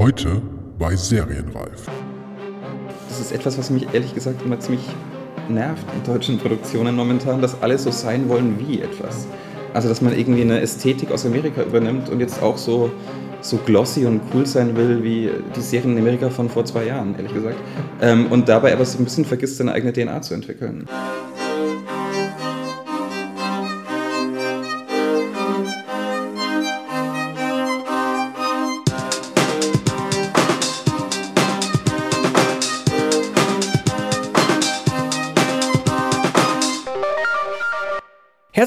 Heute bei Serienreif. Das ist etwas, was mich ehrlich gesagt immer ziemlich nervt in deutschen Produktionen momentan, dass alle so sein wollen wie etwas. Also, dass man irgendwie eine Ästhetik aus Amerika übernimmt und jetzt auch so, so glossy und cool sein will wie die Serien in Amerika von vor zwei Jahren, ehrlich gesagt. Ähm, und dabei aber so ein bisschen vergisst, seine eigene DNA zu entwickeln.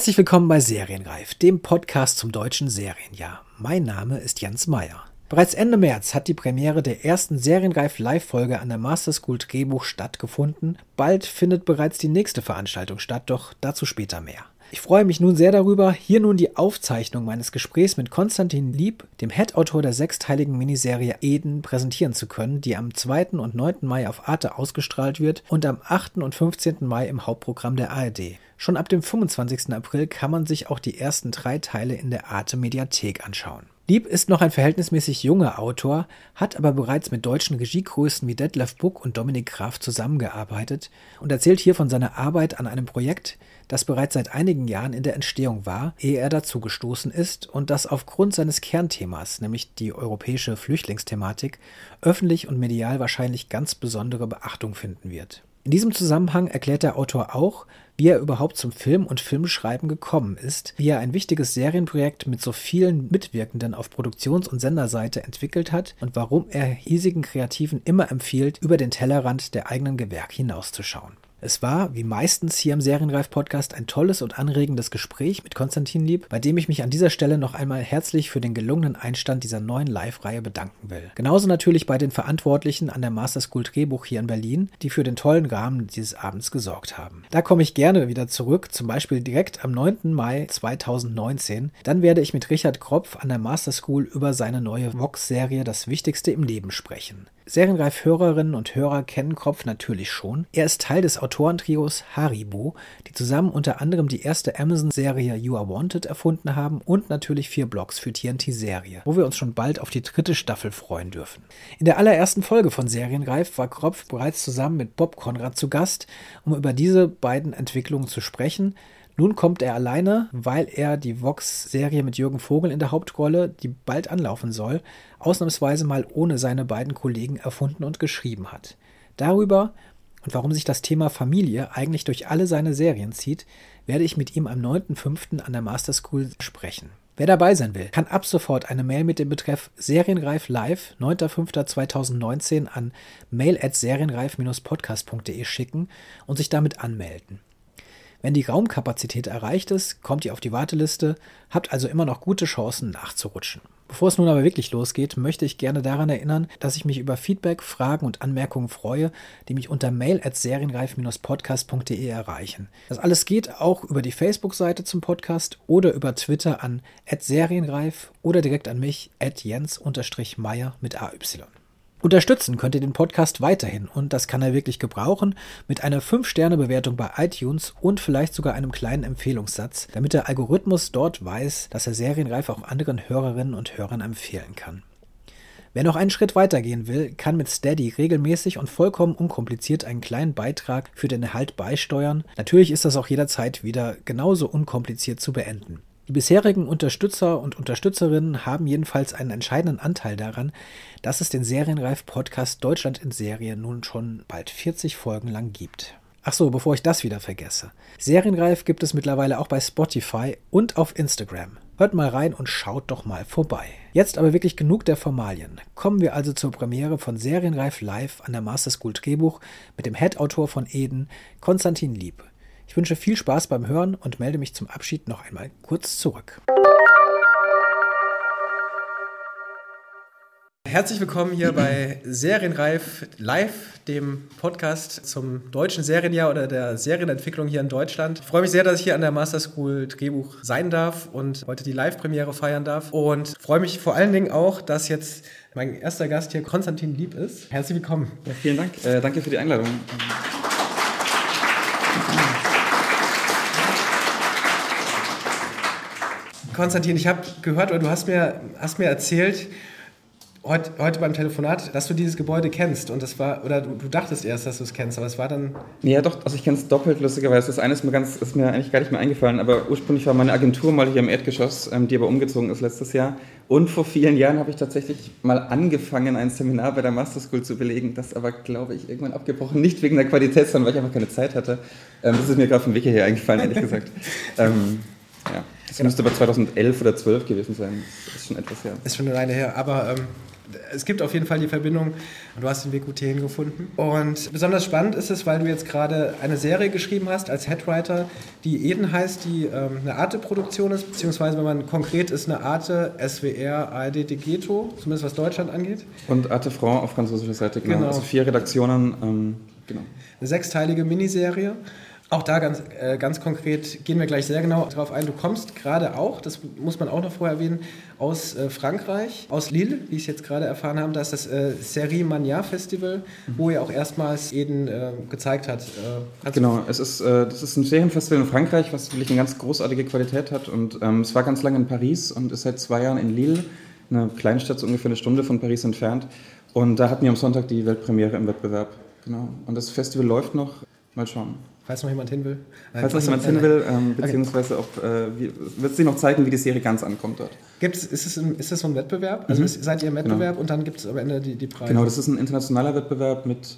Herzlich willkommen bei Serienreif, dem Podcast zum deutschen Serienjahr. Mein Name ist Jens Meyer. Bereits Ende März hat die Premiere der ersten Serienreif Live-Folge an der Master School Drehbuch stattgefunden. Bald findet bereits die nächste Veranstaltung statt, doch dazu später mehr. Ich freue mich nun sehr darüber, hier nun die Aufzeichnung meines Gesprächs mit Konstantin Lieb, dem Head-Autor der sechsteiligen Miniserie Eden, präsentieren zu können, die am 2. und 9. Mai auf Arte ausgestrahlt wird und am 8. und 15. Mai im Hauptprogramm der ARD. Schon ab dem 25. April kann man sich auch die ersten drei Teile in der Arte Mediathek anschauen. Lieb ist noch ein verhältnismäßig junger Autor, hat aber bereits mit deutschen Regiegrößen wie Detlef Buck und Dominik Graf zusammengearbeitet und erzählt hier von seiner Arbeit an einem Projekt, das bereits seit einigen Jahren in der Entstehung war, ehe er dazugestoßen ist und das aufgrund seines Kernthemas, nämlich die europäische Flüchtlingsthematik, öffentlich und medial wahrscheinlich ganz besondere Beachtung finden wird. In diesem Zusammenhang erklärt der Autor auch, wie er überhaupt zum Film und Filmschreiben gekommen ist, wie er ein wichtiges Serienprojekt mit so vielen Mitwirkenden auf Produktions- und Senderseite entwickelt hat und warum er hiesigen Kreativen immer empfiehlt, über den Tellerrand der eigenen Gewerk hinauszuschauen. Es war, wie meistens hier im Serienreif-Podcast, ein tolles und anregendes Gespräch mit Konstantin Lieb, bei dem ich mich an dieser Stelle noch einmal herzlich für den gelungenen Einstand dieser neuen Live-Reihe bedanken will. Genauso natürlich bei den Verantwortlichen an der Master School Drehbuch hier in Berlin, die für den tollen Rahmen dieses Abends gesorgt haben. Da komme ich gerne wieder zurück, zum Beispiel direkt am 9. Mai 2019. Dann werde ich mit Richard Kropf an der Master School über seine neue Vox-Serie Das Wichtigste im Leben sprechen. Serienreif-Hörerinnen und Hörer kennen Kropf natürlich schon. Er ist Teil des Autorentrios Haribo, die zusammen unter anderem die erste Amazon-Serie You Are Wanted erfunden haben und natürlich vier Blogs für TNT-Serie, wo wir uns schon bald auf die dritte Staffel freuen dürfen. In der allerersten Folge von Serienreif war Kropf bereits zusammen mit Bob Konrad zu Gast, um über diese beiden Entwicklungen zu sprechen, nun kommt er alleine, weil er die Vox-Serie mit Jürgen Vogel in der Hauptrolle, die bald anlaufen soll, ausnahmsweise mal ohne seine beiden Kollegen erfunden und geschrieben hat. Darüber und warum sich das Thema Familie eigentlich durch alle seine Serien zieht, werde ich mit ihm am 9.5. an der Master School sprechen. Wer dabei sein will, kann ab sofort eine Mail mit dem Betreff Serienreif Live 9.5.2019 an mail at serienreif-podcast.de schicken und sich damit anmelden. Wenn die Raumkapazität erreicht ist, kommt ihr auf die Warteliste, habt also immer noch gute Chancen nachzurutschen. Bevor es nun aber wirklich losgeht, möchte ich gerne daran erinnern, dass ich mich über Feedback, Fragen und Anmerkungen freue, die mich unter mail at serienreif-podcast.de erreichen. Das alles geht auch über die Facebook-Seite zum Podcast oder über Twitter an serienreif oder direkt an mich at jens-meier mit AY. Unterstützen könnt ihr den Podcast weiterhin und das kann er wirklich gebrauchen mit einer 5-Sterne-Bewertung bei iTunes und vielleicht sogar einem kleinen Empfehlungssatz, damit der Algorithmus dort weiß, dass er Serienreif auch anderen Hörerinnen und Hörern empfehlen kann. Wer noch einen Schritt weitergehen will, kann mit Steady regelmäßig und vollkommen unkompliziert einen kleinen Beitrag für den Erhalt beisteuern. Natürlich ist das auch jederzeit wieder genauso unkompliziert zu beenden. Die bisherigen Unterstützer und Unterstützerinnen haben jedenfalls einen entscheidenden Anteil daran, dass es den Serienreif-Podcast Deutschland in Serie nun schon bald 40 Folgen lang gibt. Ach so, bevor ich das wieder vergesse. Serienreif gibt es mittlerweile auch bei Spotify und auf Instagram. Hört mal rein und schaut doch mal vorbei. Jetzt aber wirklich genug der Formalien. Kommen wir also zur Premiere von Serienreif Live an der Master School Drehbuch mit dem Head-Autor von Eden, Konstantin Lieb. Ich wünsche viel Spaß beim Hören und melde mich zum Abschied noch einmal kurz zurück. Herzlich willkommen hier bei Serienreif Live, dem Podcast zum deutschen Serienjahr oder der Serienentwicklung hier in Deutschland. Ich freue mich sehr, dass ich hier an der Master School Drehbuch sein darf und heute die Live-Premiere feiern darf. Und freue mich vor allen Dingen auch, dass jetzt mein erster Gast hier Konstantin Lieb ist. Herzlich willkommen. Ja, vielen Dank. Äh, danke für die Einladung. Konstantin, ich habe gehört oder du hast mir, hast mir erzählt, heute, heute beim Telefonat, dass du dieses Gebäude kennst und das war, oder du, du dachtest erst, dass du es kennst, aber es war dann. Ja, doch, also ich kenne es doppelt, lustigerweise. Das eine ist mir, ganz, ist mir eigentlich gar nicht mehr eingefallen, aber ursprünglich war meine Agentur mal hier im Erdgeschoss, ähm, die aber umgezogen ist letztes Jahr. Und vor vielen Jahren habe ich tatsächlich mal angefangen, ein Seminar bei der Master School zu belegen, das aber, glaube ich, irgendwann abgebrochen. Nicht wegen der Qualität, sondern weil ich einfach keine Zeit hatte. Ähm, das ist mir gerade vom Weg hierher eingefallen, ehrlich gesagt. ähm, ja. Das genau. müsste aber 2011 oder 12 gewesen sein. Das ist schon etwas her. Ist schon eine Weile her. Aber ähm, es gibt auf jeden Fall die Verbindung. Du hast den Weg gut hierhin gefunden. Und besonders spannend ist es, weil du jetzt gerade eine Serie geschrieben hast als Headwriter, die Eden heißt, die ähm, eine Arte-Produktion ist, beziehungsweise wenn man konkret ist, eine Arte SWR ARD Degeto, zumindest was Deutschland angeht. Und Arte France auf französischer Seite, genau. genau. Also vier Redaktionen, ähm, genau. Eine sechsteilige Miniserie. Auch da ganz, äh, ganz konkret gehen wir gleich sehr genau darauf ein. Du kommst gerade auch, das muss man auch noch vorher erwähnen, aus äh, Frankreich, aus Lille, wie ich jetzt gerade erfahren habe. Da ist das äh, Serie Mania Festival, mhm. wo ihr auch erstmals Eden äh, gezeigt hat. Äh, genau, es ist, äh, das ist ein Serienfestival in Frankreich, was wirklich eine ganz großartige Qualität hat. Und ähm, es war ganz lange in Paris und ist seit zwei Jahren in Lille, eine Kleinstadt, so ungefähr eine Stunde von Paris entfernt. Und da hatten wir am Sonntag die Weltpremiere im Wettbewerb. Genau. Und das Festival läuft noch. Mal schauen. Falls noch jemand hin will. Falls noch jemand hin will, ähm, beziehungsweise ob, äh, wird sich noch zeigen, wie die Serie ganz ankommt dort. Gibt's, ist, es ein, ist das so ein Wettbewerb? Also mhm. seid ihr im Wettbewerb genau. und dann gibt es am Ende die, die Preise? Genau, das ist ein internationaler Wettbewerb mit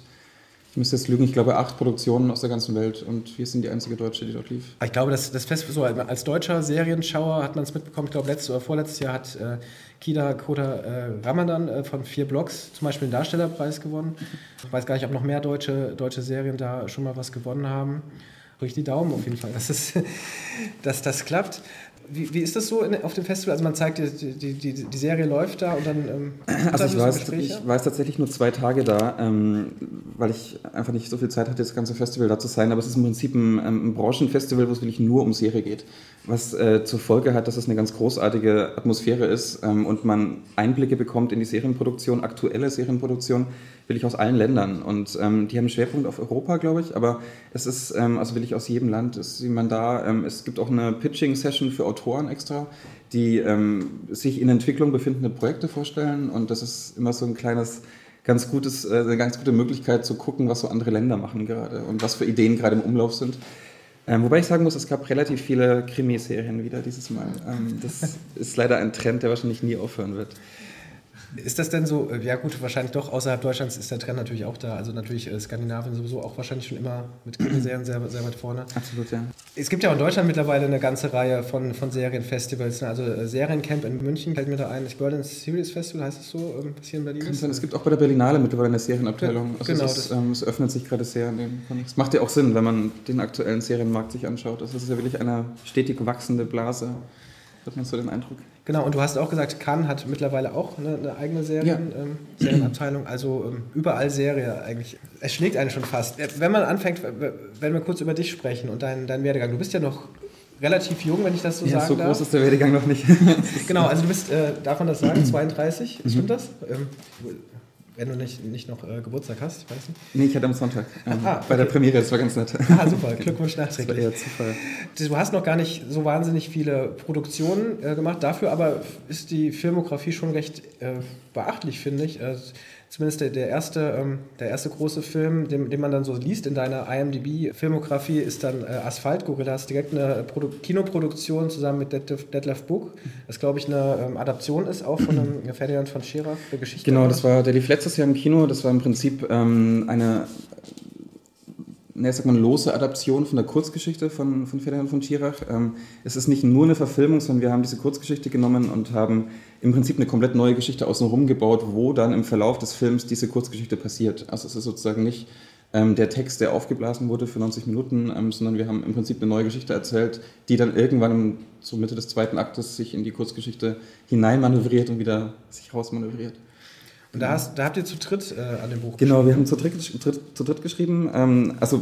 ich müsste jetzt lügen, ich glaube acht Produktionen aus der ganzen Welt und wir sind die einzige Deutsche, die dort lief. Ich glaube, das, das Fest, so als deutscher Serienschauer hat man es mitbekommen. Ich glaube, letztes oder vorletztes Jahr hat äh, Kida Kota äh, Ramadan äh, von vier Blogs zum Beispiel den Darstellerpreis gewonnen. Ich weiß gar nicht, ob noch mehr deutsche, deutsche Serien da schon mal was gewonnen haben. Drücke ich die Daumen auf jeden Fall, dass, es, dass das klappt. Wie, wie, ist das so in, auf dem Festival? Also man zeigt, die, die, die, die Serie läuft da und dann... Ähm, also ich war, ich war tatsächlich nur zwei Tage da, ähm, weil ich einfach nicht so viel Zeit hatte, das ganze Festival da zu sein. Aber es ist im Prinzip ein, ähm, ein Branchenfestival, wo es wirklich nur um Serie geht. Was äh, zur Folge hat, dass es eine ganz großartige Atmosphäre ist ähm, und man Einblicke bekommt in die Serienproduktion, aktuelle Serienproduktion will ich aus allen Ländern. Und ähm, die haben einen Schwerpunkt auf Europa, glaube ich, aber es ist, ähm, also will ich aus jedem Land, ist jemand da. Ähm, es gibt auch eine Pitching-Session für Autoren extra, die ähm, sich in Entwicklung befindende Projekte vorstellen. Und das ist immer so ein kleines, ganz gutes, äh, eine ganz gute Möglichkeit zu gucken, was so andere Länder machen gerade und was für Ideen gerade im Umlauf sind. Ähm, wobei ich sagen muss, es gab relativ viele Krimiserien wieder dieses Mal. Ähm, das ist leider ein Trend, der wahrscheinlich nie aufhören wird. Ist das denn so, äh, ja gut, wahrscheinlich doch, außerhalb Deutschlands ist der Trend natürlich auch da. Also natürlich äh, Skandinavien sowieso auch wahrscheinlich schon immer mit Krimiserien sehr, sehr weit vorne. Absolut, ja. Es gibt ja auch in Deutschland mittlerweile eine ganze Reihe von, von Serienfestivals. Ne? Also äh, Seriencamp in München fällt mir da ein. Das Berlin Series Festival heißt es so, ähm, was hier in Berlin ist? Es gibt auch bei der Berlinale mittlerweile eine Serienabteilung. Also genau, es, ist, ähm, es öffnet sich gerade sehr. Es macht ja auch Sinn, wenn man den aktuellen Serienmarkt sich anschaut. Das ist ja wirklich eine stetig wachsende Blase. Hat man so den Eindruck. Genau, und du hast auch gesagt, Cannes hat mittlerweile auch eine, eine eigene Serien, ja. ähm, Serienabteilung, also ähm, überall Serie eigentlich. Es schlägt einen schon fast. Wenn man anfängt, wenn wir kurz über dich sprechen und deinen dein Werdegang. Du bist ja noch relativ jung, wenn ich das so ja, sagen so darf. So groß ist der Werdegang noch nicht. genau, also du bist, äh, darf man das sagen, 32, mhm. stimmt das? Ähm, wenn du nicht, nicht noch äh, Geburtstag hast, weißt du? Nee, ich hatte am Sonntag. Ähm, ah, okay. Bei der Premiere, das war ganz nett. Ah, super, Glückwunsch nachträglich. Das war eher Zufall. Du hast noch gar nicht so wahnsinnig viele Produktionen äh, gemacht, dafür aber ist die Filmografie schon recht äh, beachtlich, finde ich. Zumindest der, der, erste, ähm, der erste große Film, den, den man dann so liest in deiner IMDb-Filmografie, ist dann äh, Asphalt Gorillas, direkt eine Produ Kinoproduktion zusammen mit Detlef Book, das glaube ich eine ähm, Adaption ist auch von einem Ferdinand von Schirach, der Geschichte. Genau, das war, der lief letztes Jahr im Kino, das war im Prinzip ähm, eine ne, sag mal, lose Adaption von der Kurzgeschichte von, von Ferdinand von Schirach. Ähm, es ist nicht nur eine Verfilmung, sondern wir haben diese Kurzgeschichte genommen und haben im Prinzip eine komplett neue Geschichte außenrum gebaut, wo dann im Verlauf des Films diese Kurzgeschichte passiert. Also es ist sozusagen nicht ähm, der Text, der aufgeblasen wurde für 90 Minuten, ähm, sondern wir haben im Prinzip eine neue Geschichte erzählt, die dann irgendwann zur Mitte des zweiten Aktes sich in die Kurzgeschichte hineinmanövriert und wieder sich rausmanövriert. Und da, hast, da habt ihr zu dritt äh, an dem Buch Genau, wir haben zu dritt, zu dritt geschrieben. Ähm, also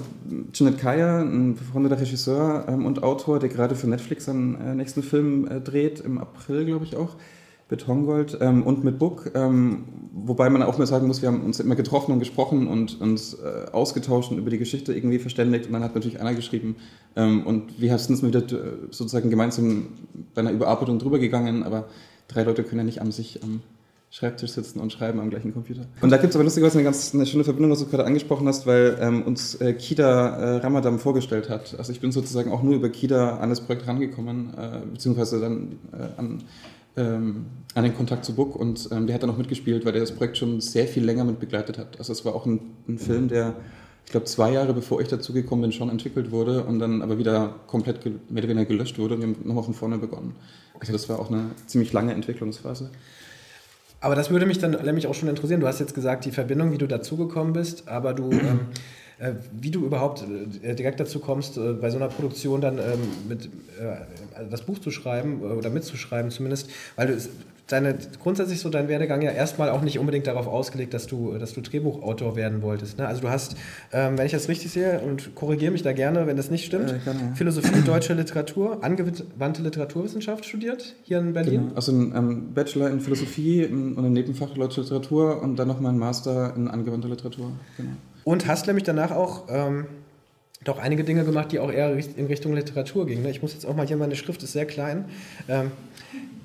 Janet Kaya, ein befreundeter Regisseur ähm, und Autor, der gerade für Netflix seinen äh, nächsten Film äh, dreht, im April, glaube ich auch, Betongold ähm, und mit Book. Ähm, wobei man auch mal sagen muss, wir haben uns immer getroffen und gesprochen und uns äh, ausgetauscht und über die Geschichte irgendwie verständigt. Und dann hat natürlich einer geschrieben. Ähm, und wir sind wieder äh, sozusagen gemeinsam bei einer Überarbeitung drüber gegangen, aber drei Leute können ja nicht an sich ähm, Schreibtisch sitzen und schreiben am gleichen Computer. Und da gibt es aber lustigerweise eine ganz eine schöne Verbindung, was du gerade angesprochen hast, weil ähm, uns äh, Kida äh, Ramadan vorgestellt hat. Also ich bin sozusagen auch nur über Kida an das Projekt rangekommen, äh, beziehungsweise dann äh, an, ähm, an den Kontakt zu Book und ähm, der hat dann auch mitgespielt, weil der das Projekt schon sehr viel länger mit begleitet hat. Also es war auch ein, ein Film, der ich glaube, zwei Jahre bevor ich dazu gekommen bin, schon entwickelt wurde und dann aber wieder komplett mehr oder weniger gelöscht wurde und wir haben nochmal von vorne begonnen. Also das war auch eine ziemlich lange Entwicklungsphase. Aber das würde mich dann nämlich auch schon interessieren. Du hast jetzt gesagt, die Verbindung, wie du dazugekommen bist, aber du, ähm, äh, wie du überhaupt äh, direkt dazu kommst, äh, bei so einer Produktion dann ähm, mit, äh, das Buch zu schreiben oder mitzuschreiben zumindest, weil du deine, grundsätzlich so dein Werdegang ja erstmal auch nicht unbedingt darauf ausgelegt, dass du, dass du Drehbuchautor werden wolltest. Ne? Also du hast, ähm, wenn ich das richtig sehe, und korrigiere mich da gerne, wenn das nicht stimmt, äh, Philosophie, deutsche Literatur, angewandte Literaturwissenschaft studiert, hier in Berlin. Genau. Also ein ähm, Bachelor in Philosophie und ein Nebenfach deutsche Literatur und dann nochmal ein Master in angewandter Literatur. Genau. Und hast nämlich danach auch... Ähm, doch einige Dinge gemacht, die auch eher in Richtung Literatur gingen. Ne? Ich muss jetzt auch mal hier, meine Schrift ist sehr klein. Ähm, äh,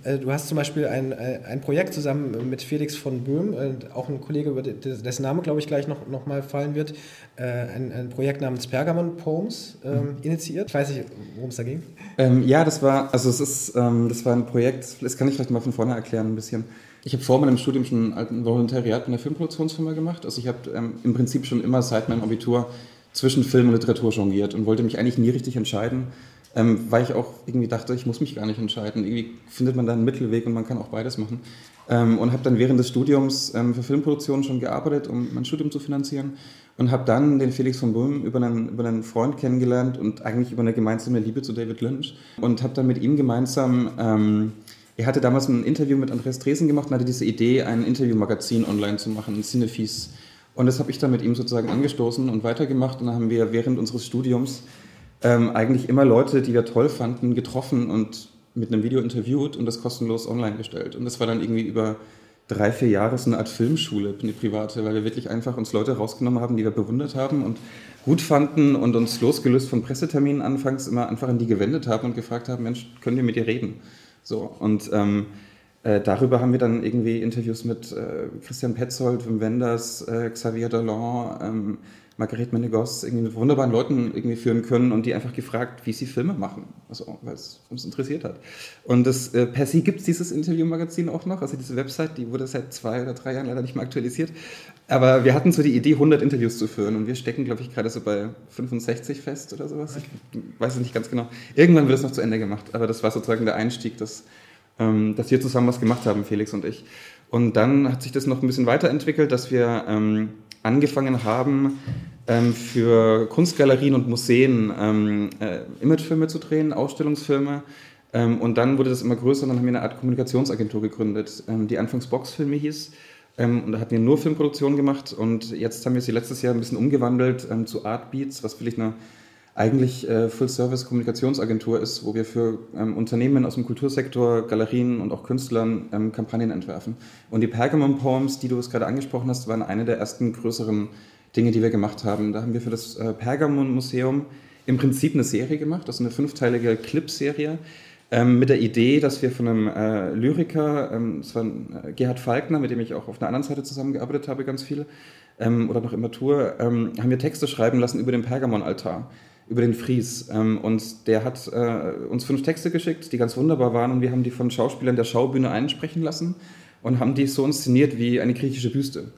du hast zum Beispiel ein, äh, ein Projekt zusammen mit Felix von Böhm, äh, auch ein Kollege, dessen Name, glaube ich, gleich noch, noch mal fallen wird, ein, ein Projekt namens Pergamon Poems ähm, mhm. initiiert. Ich weiß nicht, worum es da ging. Ähm, ja, das war, also es ist, ähm, das war ein Projekt, das kann ich vielleicht mal von vorne erklären ein bisschen. Ich habe vor meinem Studium schon ein Volontariat in der Filmproduktionsfirma gemacht. Also ich habe ähm, im Prinzip schon immer seit meinem Abitur zwischen Film und Literatur jongliert und wollte mich eigentlich nie richtig entscheiden ähm, weil ich auch irgendwie dachte, ich muss mich gar nicht entscheiden. Irgendwie findet man da einen Mittelweg und man kann auch beides machen. Ähm, und habe dann während des Studiums ähm, für Filmproduktionen schon gearbeitet, um mein Studium zu finanzieren. Und habe dann den Felix von Böhm über einen, über einen Freund kennengelernt und eigentlich über eine gemeinsame Liebe zu David Lynch. Und habe dann mit ihm gemeinsam, ähm, er hatte damals ein Interview mit Andreas Dresen gemacht und hatte diese Idee, ein Interviewmagazin online zu machen, ein Cinefies. Und das habe ich dann mit ihm sozusagen angestoßen und weitergemacht. Und dann haben wir während unseres Studiums ähm, eigentlich immer Leute, die wir toll fanden, getroffen und mit einem Video interviewt und das kostenlos online gestellt. Und das war dann irgendwie über drei, vier Jahre so eine Art Filmschule, eine private, weil wir wirklich einfach uns Leute rausgenommen haben, die wir bewundert haben und gut fanden und uns losgelöst von Presseterminen anfangs immer einfach an die gewendet haben und gefragt haben, Mensch, können wir mit dir reden? So, und ähm, äh, darüber haben wir dann irgendwie Interviews mit äh, Christian Petzold, Wim Wenders, äh, Xavier Dolan, ähm, Margarete Menegos irgendwie mit wunderbaren Leuten irgendwie führen können und die einfach gefragt, wie sie Filme machen, also weil es uns interessiert hat. Und das, äh, per se gibt es dieses Interviewmagazin auch noch, also diese Website, die wurde seit zwei oder drei Jahren leider nicht mehr aktualisiert. Aber wir hatten so die Idee, 100 Interviews zu führen und wir stecken, glaube ich, gerade so bei 65 fest oder sowas. Ich weiß es nicht ganz genau. Irgendwann wird es noch zu Ende gemacht, aber das war sozusagen der Einstieg, dass, ähm, dass wir zusammen was gemacht haben, Felix und ich. Und dann hat sich das noch ein bisschen weiterentwickelt, dass wir ähm, angefangen haben, ähm, für Kunstgalerien und Museen ähm, äh, Imagefilme zu drehen, Ausstellungsfilme. Ähm, und dann wurde das immer größer und dann haben wir eine Art Kommunikationsagentur gegründet, ähm, die anfangs Boxfilme hieß. Ähm, und da hatten wir nur Filmproduktion gemacht und jetzt haben wir sie letztes Jahr ein bisschen umgewandelt ähm, zu Artbeats, was wirklich eine eigentlich äh, Full-Service-Kommunikationsagentur ist, wo wir für ähm, Unternehmen aus dem Kultursektor, Galerien und auch Künstlern ähm, Kampagnen entwerfen. Und die Pergamon Poems, die du es gerade angesprochen hast, waren eine der ersten größeren Dinge, die wir gemacht haben. Da haben wir für das äh, Pergamon Museum im Prinzip eine Serie gemacht, also eine fünfteilige Clip-Serie. Ähm, mit der Idee, dass wir von einem äh, Lyriker, ähm, das war äh, Gerhard Falkner, mit dem ich auch auf einer anderen Seite zusammengearbeitet habe, ganz viel, ähm, oder noch immer tue, ähm, haben wir Texte schreiben lassen über den Pergamon-Altar über den Fries. Ähm, und der hat äh, uns fünf Texte geschickt, die ganz wunderbar waren. Und wir haben die von Schauspielern der Schaubühne einsprechen lassen und haben die so inszeniert wie eine griechische Büste.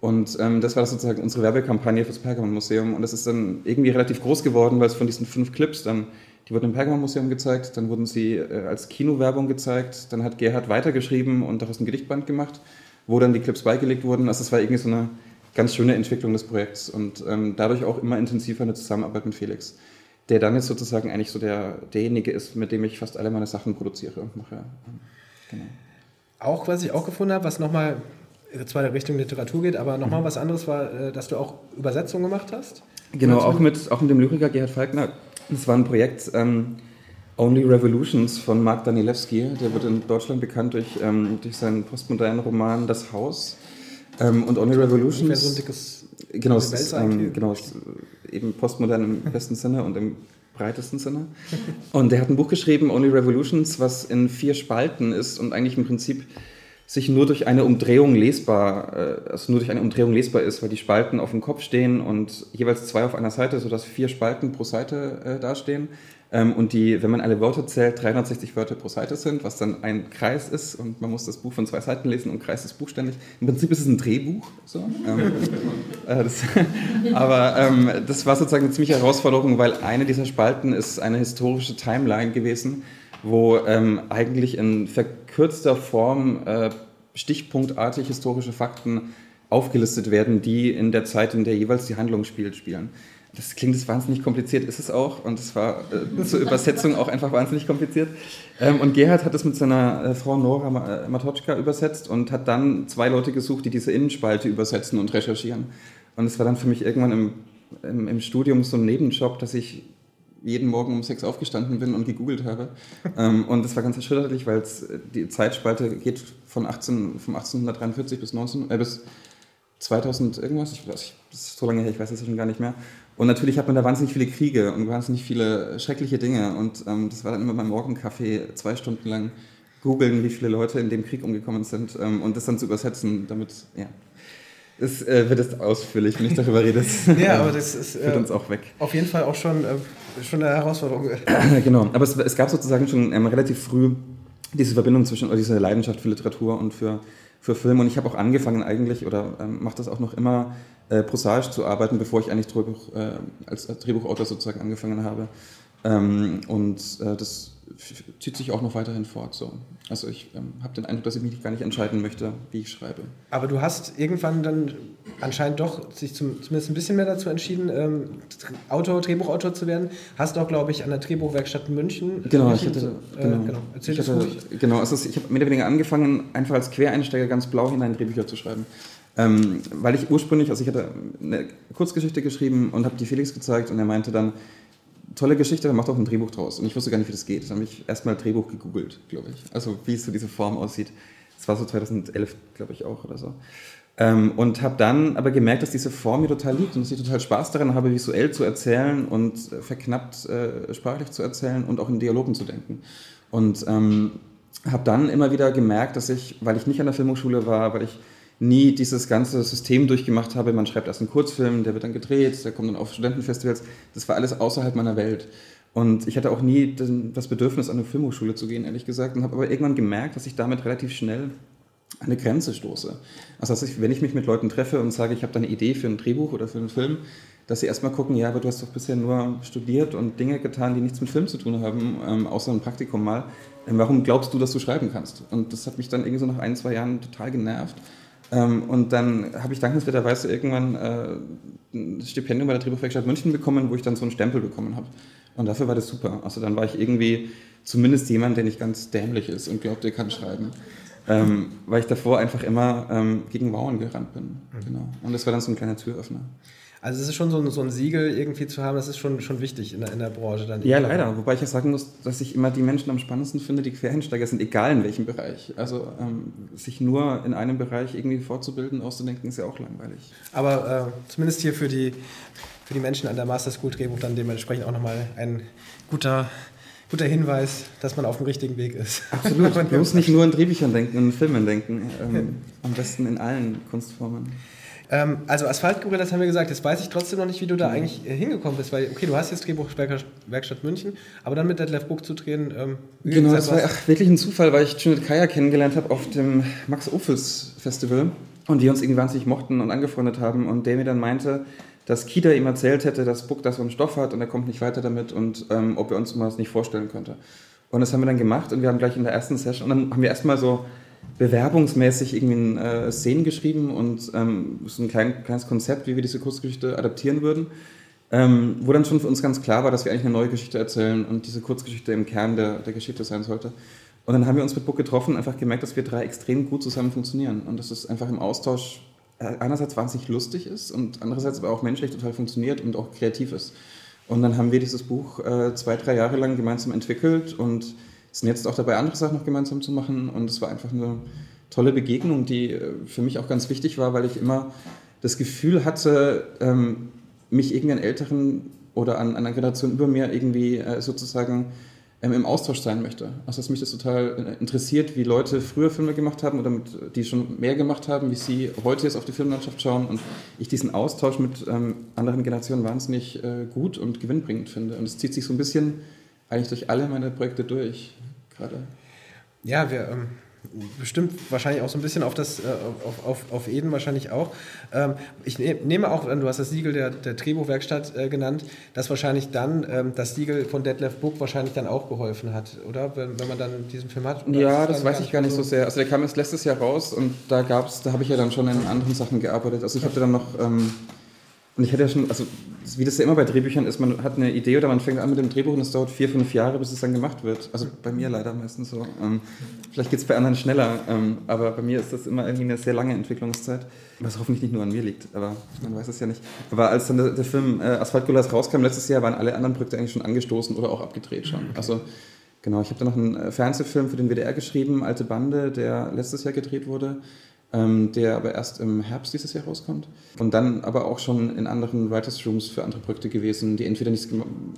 Und ähm, das war sozusagen unsere Werbekampagne fürs Pergamon-Museum. Und das ist dann irgendwie relativ groß geworden, weil es von diesen fünf Clips dann, die wurden im Pergamon-Museum gezeigt, dann wurden sie äh, als Kinowerbung gezeigt, dann hat Gerhard weitergeschrieben und daraus ein Gedichtband gemacht, wo dann die Clips beigelegt wurden. Also es war irgendwie so eine ganz schöne Entwicklung des Projekts und ähm, dadurch auch immer intensiver eine Zusammenarbeit mit Felix, der dann jetzt sozusagen eigentlich so der, derjenige ist, mit dem ich fast alle meine Sachen produziere und mache. Genau. Auch, was ich auch gefunden habe, was nochmal zwar in Richtung Literatur geht, aber nochmal mhm. was anderes war, äh, dass du auch Übersetzungen gemacht hast. Genau, auch mit, auch mit dem Lyriker Gerhard Falkner. Das war ein Projekt ähm, Only Revolutions von Mark Danielewski. Der wird in Deutschland bekannt durch, ähm, durch seinen postmodernen Roman Das Haus. Ähm, und Only Revolutions. so ein dickes genau, es ist, ähm, genau, ist eben postmodern im besten Sinne und im breitesten Sinne. Und der hat ein Buch geschrieben, Only Revolutions, was in vier Spalten ist und eigentlich im Prinzip sich nur durch eine Umdrehung lesbar, äh, also nur durch eine Umdrehung lesbar ist, weil die Spalten auf dem Kopf stehen und jeweils zwei auf einer Seite, sodass vier Spalten pro Seite äh, dastehen. Ähm, und die, wenn man alle Wörter zählt, 360 Wörter pro Seite sind, was dann ein Kreis ist und man muss das Buch von zwei Seiten lesen und kreist das Buch ständig. Im Prinzip ist es ein Drehbuch. So. Ähm, äh, das, aber ähm, das war sozusagen eine ziemliche Herausforderung, weil eine dieser Spalten ist eine historische Timeline gewesen, wo ähm, eigentlich in verkürzter Form äh, stichpunktartig historische Fakten aufgelistet werden, die in der Zeit, in der jeweils die Handlung spielt, spielen das klingt jetzt wahnsinnig kompliziert, ist es auch. Und es war äh, zur Übersetzung auch einfach wahnsinnig kompliziert. Ähm, und Gerhard hat es mit seiner äh, Frau Nora äh, Matoczka übersetzt und hat dann zwei Leute gesucht, die diese Innenspalte übersetzen und recherchieren. Und es war dann für mich irgendwann im, im, im Studium so ein Nebenjob, dass ich jeden Morgen um sechs aufgestanden bin und gegoogelt habe. ähm, und das war ganz erschütterlich, weil äh, die Zeitspalte geht von, 18, von 1843 bis, 19, äh, bis 2000 irgendwas. Ich, das ist so lange her, ich weiß es schon gar nicht mehr. Und natürlich hat man da wahnsinnig viele Kriege und wahnsinnig viele schreckliche Dinge. Und ähm, das war dann immer beim Morgenkaffee zwei Stunden lang googeln, wie viele Leute in dem Krieg umgekommen sind ähm, und das dann zu übersetzen, damit, ja. Es äh, wird jetzt ausführlich, wenn ich darüber rede. ja, aber das ist, führt äh, uns auch weg. Auf jeden Fall auch schon, äh, schon eine Herausforderung. genau, aber es, es, gab sozusagen schon ähm, relativ früh diese Verbindung zwischen, oder diese Leidenschaft für Literatur und für, für Film. Und ich habe auch angefangen eigentlich, oder ähm, mache das auch noch immer, äh, prosaisch zu arbeiten, bevor ich eigentlich Drehbuch, äh, als Drehbuchautor sozusagen angefangen habe. Ähm, und äh, das zieht sich auch noch weiterhin fort. So. Also ich ähm, habe den Eindruck, dass ich mich gar nicht entscheiden möchte, wie ich schreibe. Aber du hast irgendwann dann anscheinend doch sich zum, zumindest ein bisschen mehr dazu entschieden, ähm, Autor, Drehbuchautor zu werden. Hast auch, glaube ich, an der Drehbuchwerkstatt München. Genau, München, ich hatte, äh, genau. genau. Erzähl ich hatte, Genau, also ich habe mehr oder weniger angefangen, einfach als Quereinsteiger ganz blau hinein Drehbücher zu schreiben. Ähm, weil ich ursprünglich, also ich hatte eine Kurzgeschichte geschrieben und habe die Felix gezeigt und er meinte dann, tolle Geschichte, dann mach doch ein Drehbuch draus. Und ich wusste gar nicht, wie das geht. Dann habe ich erstmal Drehbuch gegoogelt, glaube ich. Also wie so diese Form aussieht. Das war so 2011, glaube ich, auch oder so. Ähm, und habe dann aber gemerkt, dass diese Form mir total liegt und dass ich total Spaß daran habe, visuell zu erzählen und verknappt äh, sprachlich zu erzählen und auch in Dialogen zu denken. Und ähm, habe dann immer wieder gemerkt, dass ich, weil ich nicht an der Filmhochschule war, weil ich nie dieses ganze System durchgemacht habe. Man schreibt erst einen Kurzfilm, der wird dann gedreht, der kommt dann auf Studentenfestivals. Das war alles außerhalb meiner Welt. Und ich hatte auch nie das Bedürfnis, an eine Filmhochschule zu gehen, ehrlich gesagt, und habe aber irgendwann gemerkt, dass ich damit relativ schnell an eine Grenze stoße. Also, ich, wenn ich mich mit Leuten treffe und sage, ich habe da eine Idee für ein Drehbuch oder für einen Film, dass sie erstmal gucken, ja, aber du hast doch bisher nur studiert und Dinge getan, die nichts mit Film zu tun haben, ähm, außer ein Praktikum mal. Ähm, warum glaubst du, dass du schreiben kannst? Und das hat mich dann irgendwie so nach ein, zwei Jahren total genervt. Ähm, und dann habe ich dankenswerterweise irgendwann äh, ein Stipendium bei der Drehbuchwerkstatt München bekommen, wo ich dann so einen Stempel bekommen habe. Und dafür war das super. Also dann war ich irgendwie zumindest jemand, der nicht ganz dämlich ist und glaubt, er kann schreiben. Ähm, weil ich davor einfach immer ähm, gegen Mauern gerannt bin. Mhm. Genau. Und das war dann so ein kleiner Türöffner. Also es ist schon so ein, so ein Siegel irgendwie zu haben, das ist schon, schon wichtig in der, in der Branche dann. Ja, leider. Wobei ich ja sagen muss, dass ich immer die Menschen am spannendsten finde, die Quereinsteiger sind, egal in welchem Bereich. Also ähm, sich nur in einem Bereich irgendwie fortzubilden, auszudenken, ist ja auch langweilig. Aber äh, zumindest hier für die, für die Menschen an der Master School Drehbuch dann dementsprechend auch nochmal ein guter guter Hinweis, dass man auf dem richtigen Weg ist. Absolut. Man muss nicht nur in Drehbüchern denken, in Filmen denken. Ähm, am besten in allen Kunstformen. Ähm, also Asphaltgorillas haben wir gesagt, jetzt weiß ich trotzdem noch nicht, wie du da mhm. eigentlich äh, hingekommen bist, weil, okay, du hast jetzt Drehbuchwerkstatt München, aber dann mit Detlef Buck zu drehen. Ähm, genau, das war ach, wirklich ein Zufall, weil ich Janet Kaya kennengelernt habe auf dem Max Ophüls Festival und wir uns irgendwie wahnsinnig mochten und angefreundet haben und der mir dann meinte, dass Kida ihm erzählt hätte, dass Buck das so einen Stoff hat und er kommt nicht weiter damit und ähm, ob er uns mal das nicht vorstellen könnte. Und das haben wir dann gemacht und wir haben gleich in der ersten Session und dann haben wir erstmal so bewerbungsmäßig irgendwie äh, Szenen geschrieben und ähm, so ein klein, kleines Konzept, wie wir diese Kurzgeschichte adaptieren würden, ähm, wo dann schon für uns ganz klar war, dass wir eigentlich eine neue Geschichte erzählen und diese Kurzgeschichte im Kern der, der Geschichte sein sollte. Und dann haben wir uns mit Book getroffen und einfach gemerkt, dass wir drei extrem gut zusammen funktionieren und dass es einfach im Austausch einerseits wahnsinnig lustig ist und andererseits aber auch menschlich total funktioniert und auch kreativ ist. Und dann haben wir dieses Buch äh, zwei, drei Jahre lang gemeinsam entwickelt und sind jetzt auch dabei, andere Sachen noch gemeinsam zu machen. Und es war einfach eine tolle Begegnung, die äh, für mich auch ganz wichtig war, weil ich immer das Gefühl hatte, ähm, mich irgendwie an Älteren oder an, einer Generation über mir irgendwie äh, sozusagen im Austausch sein möchte. Also dass mich das total interessiert, wie Leute früher Filme gemacht haben oder mit, die schon mehr gemacht haben, wie sie heute jetzt auf die Filmlandschaft schauen und ich diesen Austausch mit ähm, anderen Generationen wahnsinnig äh, gut und gewinnbringend finde. Und es zieht sich so ein bisschen eigentlich durch alle meine Projekte durch gerade. Ja, wir ähm, bestimmt wahrscheinlich auch so ein bisschen auf das äh, auf, auf, auf Eden wahrscheinlich auch. Ähm, ich ne, nehme auch, du hast das Siegel der, der Drehbuchwerkstatt äh, genannt, dass wahrscheinlich dann ähm, das Siegel von Detlef Book wahrscheinlich dann auch geholfen hat, oder? Wenn, wenn man dann diesen Film hat. Ja, das weiß ich gar nicht so sehr. Also der kam jetzt letztes Jahr raus und da gab's, da habe ich ja dann schon in anderen Sachen gearbeitet. Also ich habe dann noch ähm, und ich hatte ja schon, also wie das ja immer bei Drehbüchern ist, man hat eine Idee oder man fängt an mit dem Drehbuch und es dauert vier, fünf Jahre, bis es dann gemacht wird. Also bei mir leider meistens so. Ähm, vielleicht geht es bei anderen schneller, ähm, aber bei mir ist das immer irgendwie eine sehr lange Entwicklungszeit, was hoffentlich nicht nur an mir liegt, aber man weiß es ja nicht. Aber als dann der, der Film äh, Asphaltgulasch rauskam letztes Jahr, waren alle anderen Projekte eigentlich schon angestoßen oder auch abgedreht schon. Also genau, ich habe dann noch einen äh, Fernsehfilm für den WDR geschrieben, Alte Bande, der letztes Jahr gedreht wurde der aber erst im Herbst dieses Jahr rauskommt. Und dann aber auch schon in anderen Writers Rooms für andere Projekte gewesen, die entweder nichts,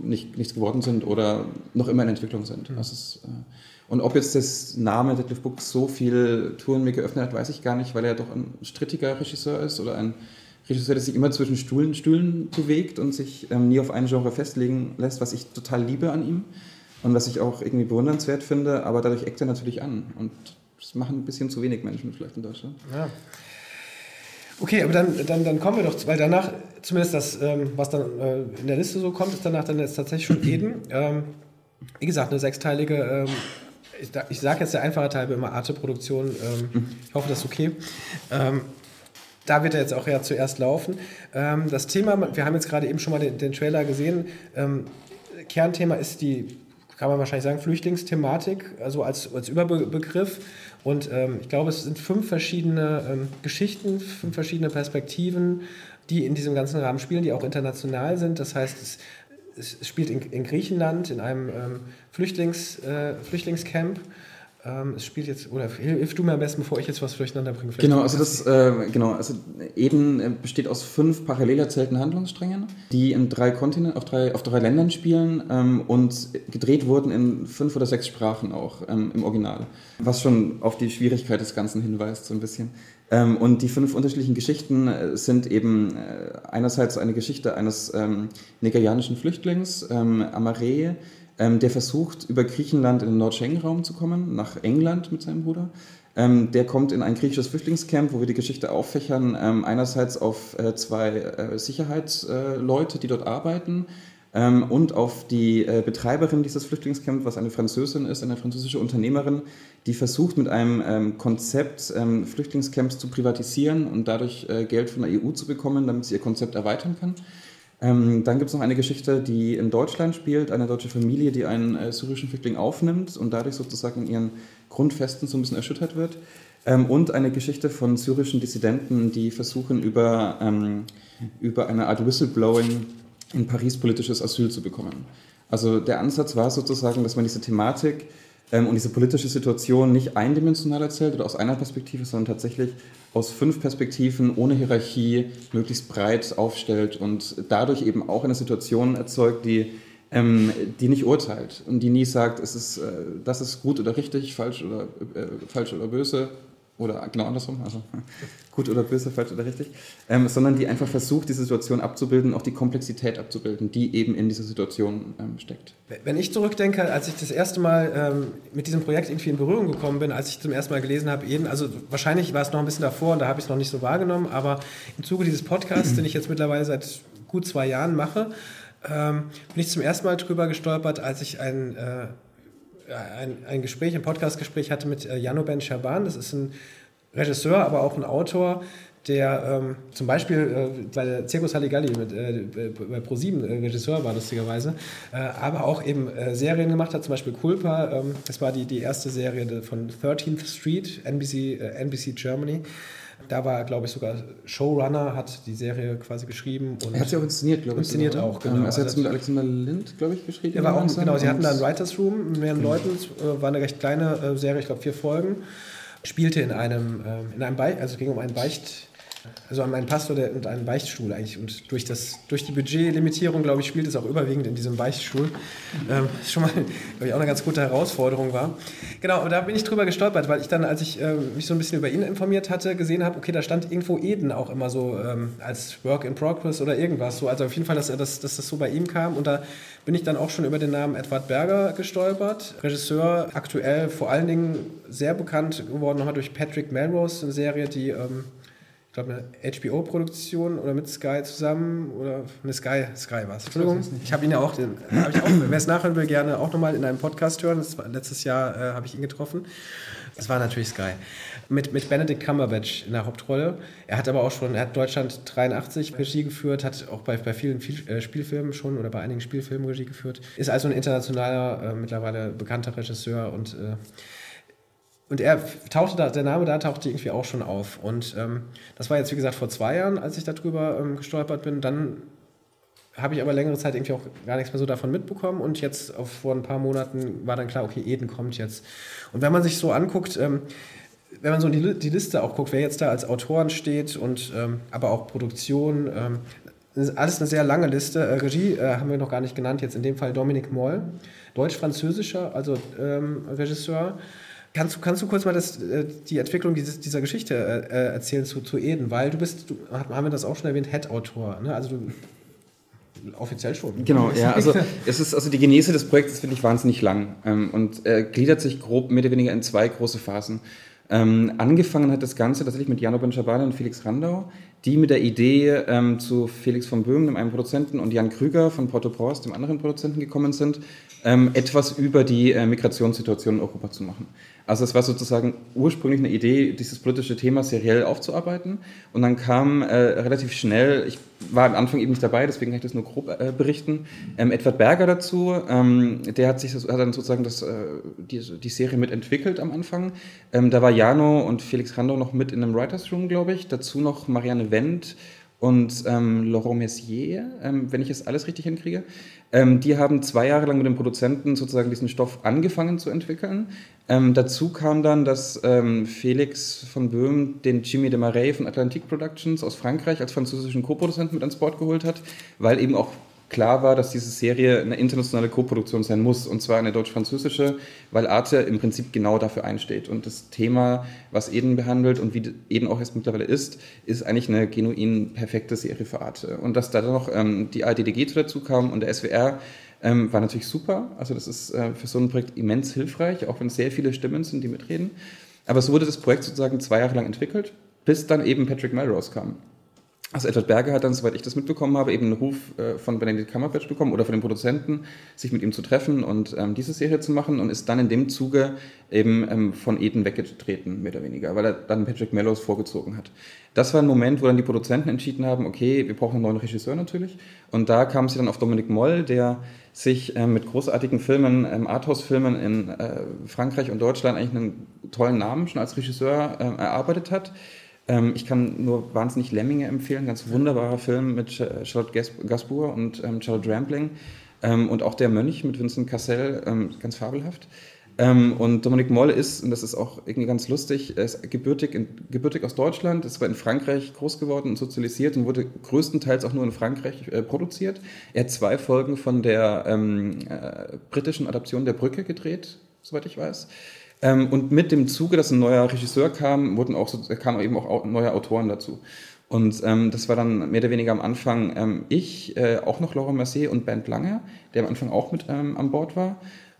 nicht, nichts geworden sind oder noch immer in Entwicklung sind. Mhm. Ist, äh, und ob jetzt das Name Deadlift Book so viel Touren mir geöffnet hat, weiß ich gar nicht, weil er doch ein strittiger Regisseur ist oder ein Regisseur, der sich immer zwischen Stühlen, Stühlen bewegt und sich ähm, nie auf ein Genre festlegen lässt, was ich total liebe an ihm und was ich auch irgendwie bewundernswert finde, aber dadurch eckt er natürlich an. Und das machen ein bisschen zu wenig Menschen vielleicht in Deutschland. Ja. Okay, aber dann, dann, dann kommen wir doch, weil danach, zumindest das, ähm, was dann äh, in der Liste so kommt, ist danach dann jetzt tatsächlich schon Eden. Ähm, wie gesagt, eine sechsteilige, ähm, ich, ich sage jetzt der einfache Teil immer Arte-Produktion, ähm, ich hoffe, das ist okay. Ähm, da wird er jetzt auch ja zuerst laufen. Ähm, das Thema, wir haben jetzt gerade eben schon mal den, den Trailer gesehen, Kernthema ist die kann man wahrscheinlich sagen, Flüchtlingsthematik, also als, als Überbegriff. Und ähm, ich glaube, es sind fünf verschiedene ähm, Geschichten, fünf verschiedene Perspektiven, die in diesem ganzen Rahmen spielen, die auch international sind. Das heißt, es, es spielt in, in, Griechenland, in einem ähm, Flüchtlings, äh, Flüchtlingscamp. Ähm, es spielt jetzt, oder hilf du mir am besten, bevor ich jetzt was durcheinander bringe. Genau, also das, äh, genau, also Eden äh, besteht aus fünf parallel erzählten Handlungssträngen, die in drei Kontinenten, auf drei, auf drei Ländern spielen ähm, und gedreht wurden in fünf oder sechs Sprachen auch ähm, im Original. Was schon auf die Schwierigkeit des Ganzen hinweist, so ein bisschen. Ähm, und die fünf unterschiedlichen Geschichten äh, sind eben äh, einerseits eine Geschichte eines ähm, nigerianischen Flüchtlings, ähm, Amare, ähm, der versucht, über Griechenland in den Nord-Schengen-Raum zu kommen, nach England mit seinem Bruder. Ähm, der kommt in ein griechisches Flüchtlingscamp, wo wir die Geschichte auffächern. Ähm, einerseits auf äh, zwei äh, Sicherheitsleute, äh, die dort arbeiten, ähm, und auf die äh, Betreiberin dieses Flüchtlingscamps, was eine Französin ist, eine französische Unternehmerin, die versucht, mit einem ähm, Konzept ähm, Flüchtlingscamps zu privatisieren und dadurch äh, Geld von der EU zu bekommen, damit sie ihr Konzept erweitern kann. Ähm, dann gibt es noch eine Geschichte, die in Deutschland spielt, eine deutsche Familie, die einen äh, syrischen Flüchtling aufnimmt und dadurch sozusagen in ihren Grundfesten so ein bisschen erschüttert wird. Ähm, und eine Geschichte von syrischen Dissidenten, die versuchen, über, ähm, über eine Art Whistleblowing in Paris politisches Asyl zu bekommen. Also der Ansatz war sozusagen, dass man diese Thematik und diese politische Situation nicht eindimensional erzählt oder aus einer Perspektive, sondern tatsächlich aus fünf Perspektiven ohne Hierarchie möglichst breit aufstellt und dadurch eben auch eine Situation erzeugt, die, ähm, die nicht urteilt und die nie sagt, es äh, das ist gut oder richtig, falsch oder, äh, falsch oder böse, oder genau andersrum, also gut oder böse, falsch oder richtig, ähm, sondern die einfach versucht, die Situation abzubilden, auch die Komplexität abzubilden, die eben in dieser Situation ähm, steckt. Wenn ich zurückdenke, als ich das erste Mal ähm, mit diesem Projekt irgendwie in Berührung gekommen bin, als ich zum ersten Mal gelesen habe, eben, also wahrscheinlich war es noch ein bisschen davor und da habe ich es noch nicht so wahrgenommen, aber im Zuge dieses Podcasts, den ich jetzt mittlerweile seit gut zwei Jahren mache, ähm, bin ich zum ersten Mal drüber gestolpert, als ich ein äh, ein, ein Gespräch, ein Podcast-Gespräch hatte mit äh, Jano Ben Shaban. Das ist ein Regisseur, aber auch ein Autor, der ähm, zum Beispiel äh, bei der Circus Halligalli mit, äh, bei ProSieben äh, Regisseur war, lustigerweise, äh, aber auch eben äh, Serien gemacht hat, zum Beispiel Culpa. Ähm, das war die, die erste Serie von 13th Street, NBC, äh, NBC Germany. Da war, glaube ich, sogar Showrunner, hat die Serie quasi geschrieben. Und er hat sie auch inszeniert, glaube ich. Inszeniert auch, genau. Also er hat es mit Alexander Lind, glaube ich, geschrieben. Er war auch, genau, sie hatten da ein Writers Room mit mehreren. Leuten. Es war eine recht kleine Serie, ich glaube vier Folgen. Spielte in einem, in einem Beicht, also es ging um einen Beicht, also an meinen Pastor der, und einen Beichtstuhl eigentlich. Und durch, das, durch die Budgetlimitierung, glaube ich, spielt es auch überwiegend in diesem Beichtstuhl. Ähm, schon mal, glaube ich, auch eine ganz gute Herausforderung war. Genau, aber da bin ich drüber gestolpert, weil ich dann, als ich äh, mich so ein bisschen über ihn informiert hatte, gesehen habe, okay, da stand irgendwo Eden auch immer so ähm, als Work in Progress oder irgendwas. So. Also auf jeden Fall, dass, dass, dass das so bei ihm kam. Und da bin ich dann auch schon über den Namen Edward Berger gestolpert. Regisseur, aktuell vor allen Dingen sehr bekannt geworden nochmal durch Patrick Melrose, eine Serie, die ähm, glaube, eine HBO-Produktion oder mit Sky zusammen oder eine Sky, Sky war es. Entschuldigung, ich habe ihn ja auch, den, ich auch wer es nachhören will, gerne auch nochmal in einem Podcast hören. War, letztes Jahr äh, habe ich ihn getroffen. Das war natürlich Sky. Mit, mit Benedict Cumberbatch in der Hauptrolle. Er hat aber auch schon, er hat Deutschland 83 Regie geführt, hat auch bei, bei vielen viel, äh, Spielfilmen schon oder bei einigen Spielfilmen Regie geführt. Ist also ein internationaler, äh, mittlerweile bekannter Regisseur und äh, und er tauchte da, der Name da tauchte irgendwie auch schon auf. Und ähm, das war jetzt, wie gesagt, vor zwei Jahren, als ich darüber ähm, gestolpert bin. Dann habe ich aber längere Zeit irgendwie auch gar nichts mehr so davon mitbekommen. Und jetzt auf, vor ein paar Monaten war dann klar, okay, Eden kommt jetzt. Und wenn man sich so anguckt, ähm, wenn man so die, die Liste auch guckt, wer jetzt da als Autoren steht und ähm, aber auch Produktion, ähm, alles eine sehr lange Liste. Äh, Regie äh, haben wir noch gar nicht genannt, jetzt in dem Fall Dominik Moll, deutsch-französischer, also ähm, Regisseur. Kannst du, kannst du kurz mal das, äh, die Entwicklung dieses, dieser Geschichte äh, äh, erzählen zu, zu Eden? Weil du bist, du, haben wir das auch schon erwähnt, Head-Autor. Ne? Also du, offiziell schon. Genau, ja. Also, es ist, also die Genese des Projektes finde ich wahnsinnig lang ähm, und äh, gliedert sich grob mehr oder weniger in zwei große Phasen. Ähm, angefangen hat das Ganze tatsächlich mit Jano Ben-Schabane und Felix Randau, die mit der Idee ähm, zu Felix von Böhm, dem einen Produzenten, und Jan Krüger von Porto Prost, dem anderen Produzenten, gekommen sind, ähm, etwas über die äh, Migrationssituation in Europa zu machen. Also es war sozusagen ursprünglich eine Idee, dieses politische Thema seriell aufzuarbeiten. Und dann kam äh, relativ schnell, ich war am Anfang eben nicht dabei, deswegen kann ich das nur grob äh, berichten, ähm, Edward Berger dazu. Ähm, der hat sich das, hat dann sozusagen das, äh, die, die Serie mitentwickelt am Anfang. Ähm, da war Jano und Felix Rando noch mit in einem Writers Room, glaube ich. Dazu noch Marianne Wendt und ähm, Laurent Messier, ähm, wenn ich es alles richtig hinkriege. Ähm, die haben zwei Jahre lang mit dem Produzenten sozusagen diesen Stoff angefangen zu entwickeln. Ähm, dazu kam dann, dass ähm, Felix von Böhm den Jimmy de Marais von Atlantic Productions aus Frankreich als französischen Co-Produzenten mit ans Board geholt hat, weil eben auch klar war, dass diese Serie eine internationale Co-Produktion sein muss, und zwar eine deutsch-französische, weil Arte im Prinzip genau dafür einsteht. Und das Thema, was Eden behandelt und wie Eden auch erst mittlerweile ist, ist eigentlich eine genuin perfekte Serie für Arte. Und dass da noch ähm, die ARDDG dazu kam und der SWR, ähm, war natürlich super. Also das ist äh, für so ein Projekt immens hilfreich, auch wenn es sehr viele Stimmen sind, die mitreden. Aber so wurde das Projekt sozusagen zwei Jahre lang entwickelt, bis dann eben Patrick Melrose kam. Also Edward Berger hat dann, soweit ich das mitbekommen habe, eben einen Ruf äh, von Benedict Cumberbatch bekommen oder von den Produzenten, sich mit ihm zu treffen und ähm, diese Serie zu machen und ist dann in dem Zuge eben ähm, von Eden weggetreten, mehr oder weniger, weil er dann Patrick Mellows vorgezogen hat. Das war ein Moment, wo dann die Produzenten entschieden haben, okay, wir brauchen einen neuen Regisseur natürlich und da kam sie dann auf Dominic Moll, der sich ähm, mit großartigen Filmen, ähm, Arthouse-Filmen in äh, Frankreich und Deutschland eigentlich einen tollen Namen schon als Regisseur äh, erarbeitet hat ähm, ich kann nur wahnsinnig Lemminge empfehlen, ganz wunderbarer Film mit Charlotte Gasbour und ähm, Charlotte Rampling ähm, und auch Der Mönch mit Vincent Cassel, ähm, ganz fabelhaft. Ähm, und Dominik Moll ist, und das ist auch irgendwie ganz lustig, ist gebürtig, in, gebürtig aus Deutschland, ist aber in Frankreich groß geworden und sozialisiert und wurde größtenteils auch nur in Frankreich äh, produziert. Er hat zwei Folgen von der ähm, äh, britischen Adaption der Brücke gedreht, soweit ich weiß. Ähm, und mit dem Zuge, dass ein neuer Regisseur kam, wurden auch so, kamen eben auch neue Autoren dazu. Und ähm, das war dann mehr oder weniger am Anfang ähm, ich, äh, auch noch Laura Mercier und Bernd Lange, der am Anfang auch mit ähm, an Bord war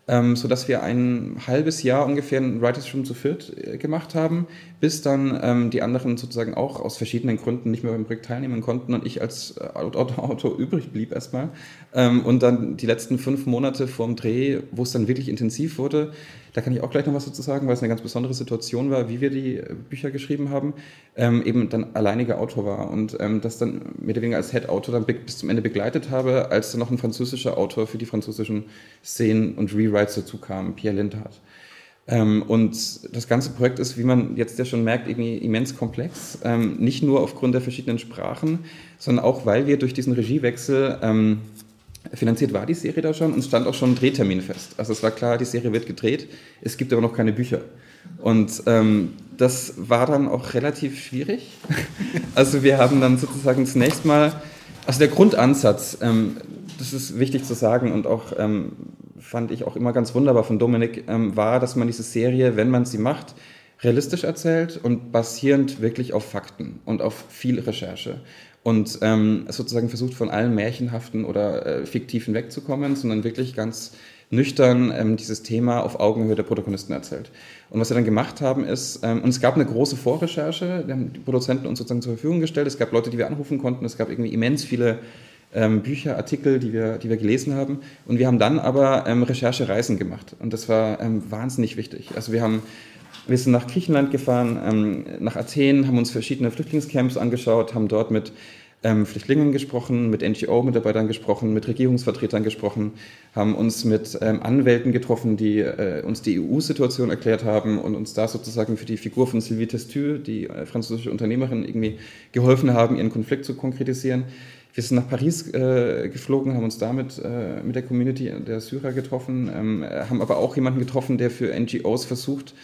ähm, sodass wir ein halbes Jahr ungefähr ein Writers Room zu viert äh, gemacht haben, bis dann ähm, die anderen sozusagen auch aus verschiedenen Gründen nicht mehr beim Projekt teilnehmen konnten und ich als äh, Autor übrig blieb erstmal. Ähm, und dann die letzten fünf Monate vorm Dreh, wo es dann wirklich intensiv wurde, da kann ich auch gleich noch was dazu sagen, weil es eine ganz besondere Situation war, wie wir die äh, Bücher geschrieben haben, ähm, eben dann alleiniger Autor war und ähm, das dann mehr oder weniger als Head-Autor dann bis zum Ende begleitet habe, als dann noch ein französischer Autor für die französischen Szenen und Rewrites dazu kam, Pierre Lindhardt. Ähm, und das ganze Projekt ist, wie man jetzt ja schon merkt, irgendwie immens komplex. Ähm, nicht nur aufgrund der verschiedenen Sprachen, sondern auch, weil wir durch diesen Regiewechsel ähm, Finanziert war die Serie da schon und stand auch schon ein Drehtermin fest. Also es war klar, die Serie wird gedreht, es gibt aber noch keine Bücher. Und ähm, das war dann auch relativ schwierig. Also wir haben dann sozusagen zunächst mal, also der Grundansatz, ähm, das ist wichtig zu sagen und auch ähm, fand ich auch immer ganz wunderbar von Dominik, ähm, war, dass man diese Serie, wenn man sie macht, realistisch erzählt und basierend wirklich auf Fakten und auf viel Recherche. Und ähm, sozusagen versucht von allem Märchenhaften oder äh, Fiktiven wegzukommen, sondern wirklich ganz nüchtern ähm, dieses Thema auf Augenhöhe der Protagonisten erzählt. Und was wir dann gemacht haben ist, ähm, und es gab eine große Vorrecherche, die haben die Produzenten uns sozusagen zur Verfügung gestellt, es gab Leute, die wir anrufen konnten, es gab irgendwie immens viele ähm, Bücher, Artikel, die wir, die wir gelesen haben. Und wir haben dann aber ähm, Recherchereisen gemacht. Und das war ähm, wahnsinnig wichtig. Also wir haben wir sind nach Griechenland gefahren, ähm, nach Athen, haben uns verschiedene Flüchtlingscamps angeschaut, haben dort mit ähm, Flüchtlingen gesprochen, mit NGO-Mitarbeitern gesprochen, mit Regierungsvertretern gesprochen, haben uns mit ähm, Anwälten getroffen, die äh, uns die EU-Situation erklärt haben und uns da sozusagen für die Figur von Sylvie Testu, die äh, französische Unternehmerin, irgendwie geholfen haben, ihren Konflikt zu konkretisieren. Wir sind nach Paris äh, geflogen, haben uns damit äh, mit der Community der Syrer getroffen, ähm, haben aber auch jemanden getroffen, der für NGOs versucht,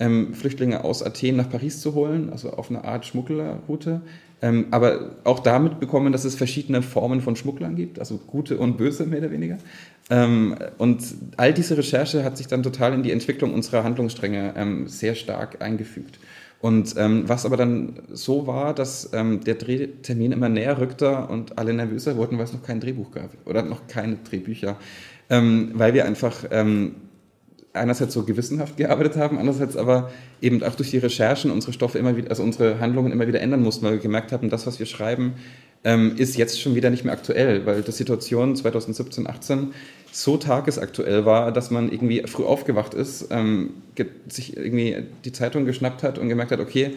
ähm, Flüchtlinge aus Athen nach Paris zu holen, also auf eine Art Schmugglerroute. Ähm, aber auch damit bekommen, dass es verschiedene Formen von Schmugglern gibt, also gute und böse mehr oder weniger. Ähm, und all diese Recherche hat sich dann total in die Entwicklung unserer Handlungsstränge ähm, sehr stark eingefügt. Und ähm, was aber dann so war, dass ähm, der Drehtermin immer näher rückte und alle nervöser wurden, weil es noch kein Drehbuch gab oder noch keine Drehbücher, ähm, weil wir einfach ähm, einerseits so gewissenhaft gearbeitet haben, andererseits aber eben auch durch die Recherchen unsere Stoffe immer wieder, also unsere Handlungen immer wieder ändern mussten, weil wir gemerkt haben, das, was wir schreiben, ähm, ist jetzt schon wieder nicht mehr aktuell, weil die Situation 2017, 18 so tagesaktuell war, dass man irgendwie früh aufgewacht ist, ähm, sich irgendwie die Zeitung geschnappt hat und gemerkt hat, okay,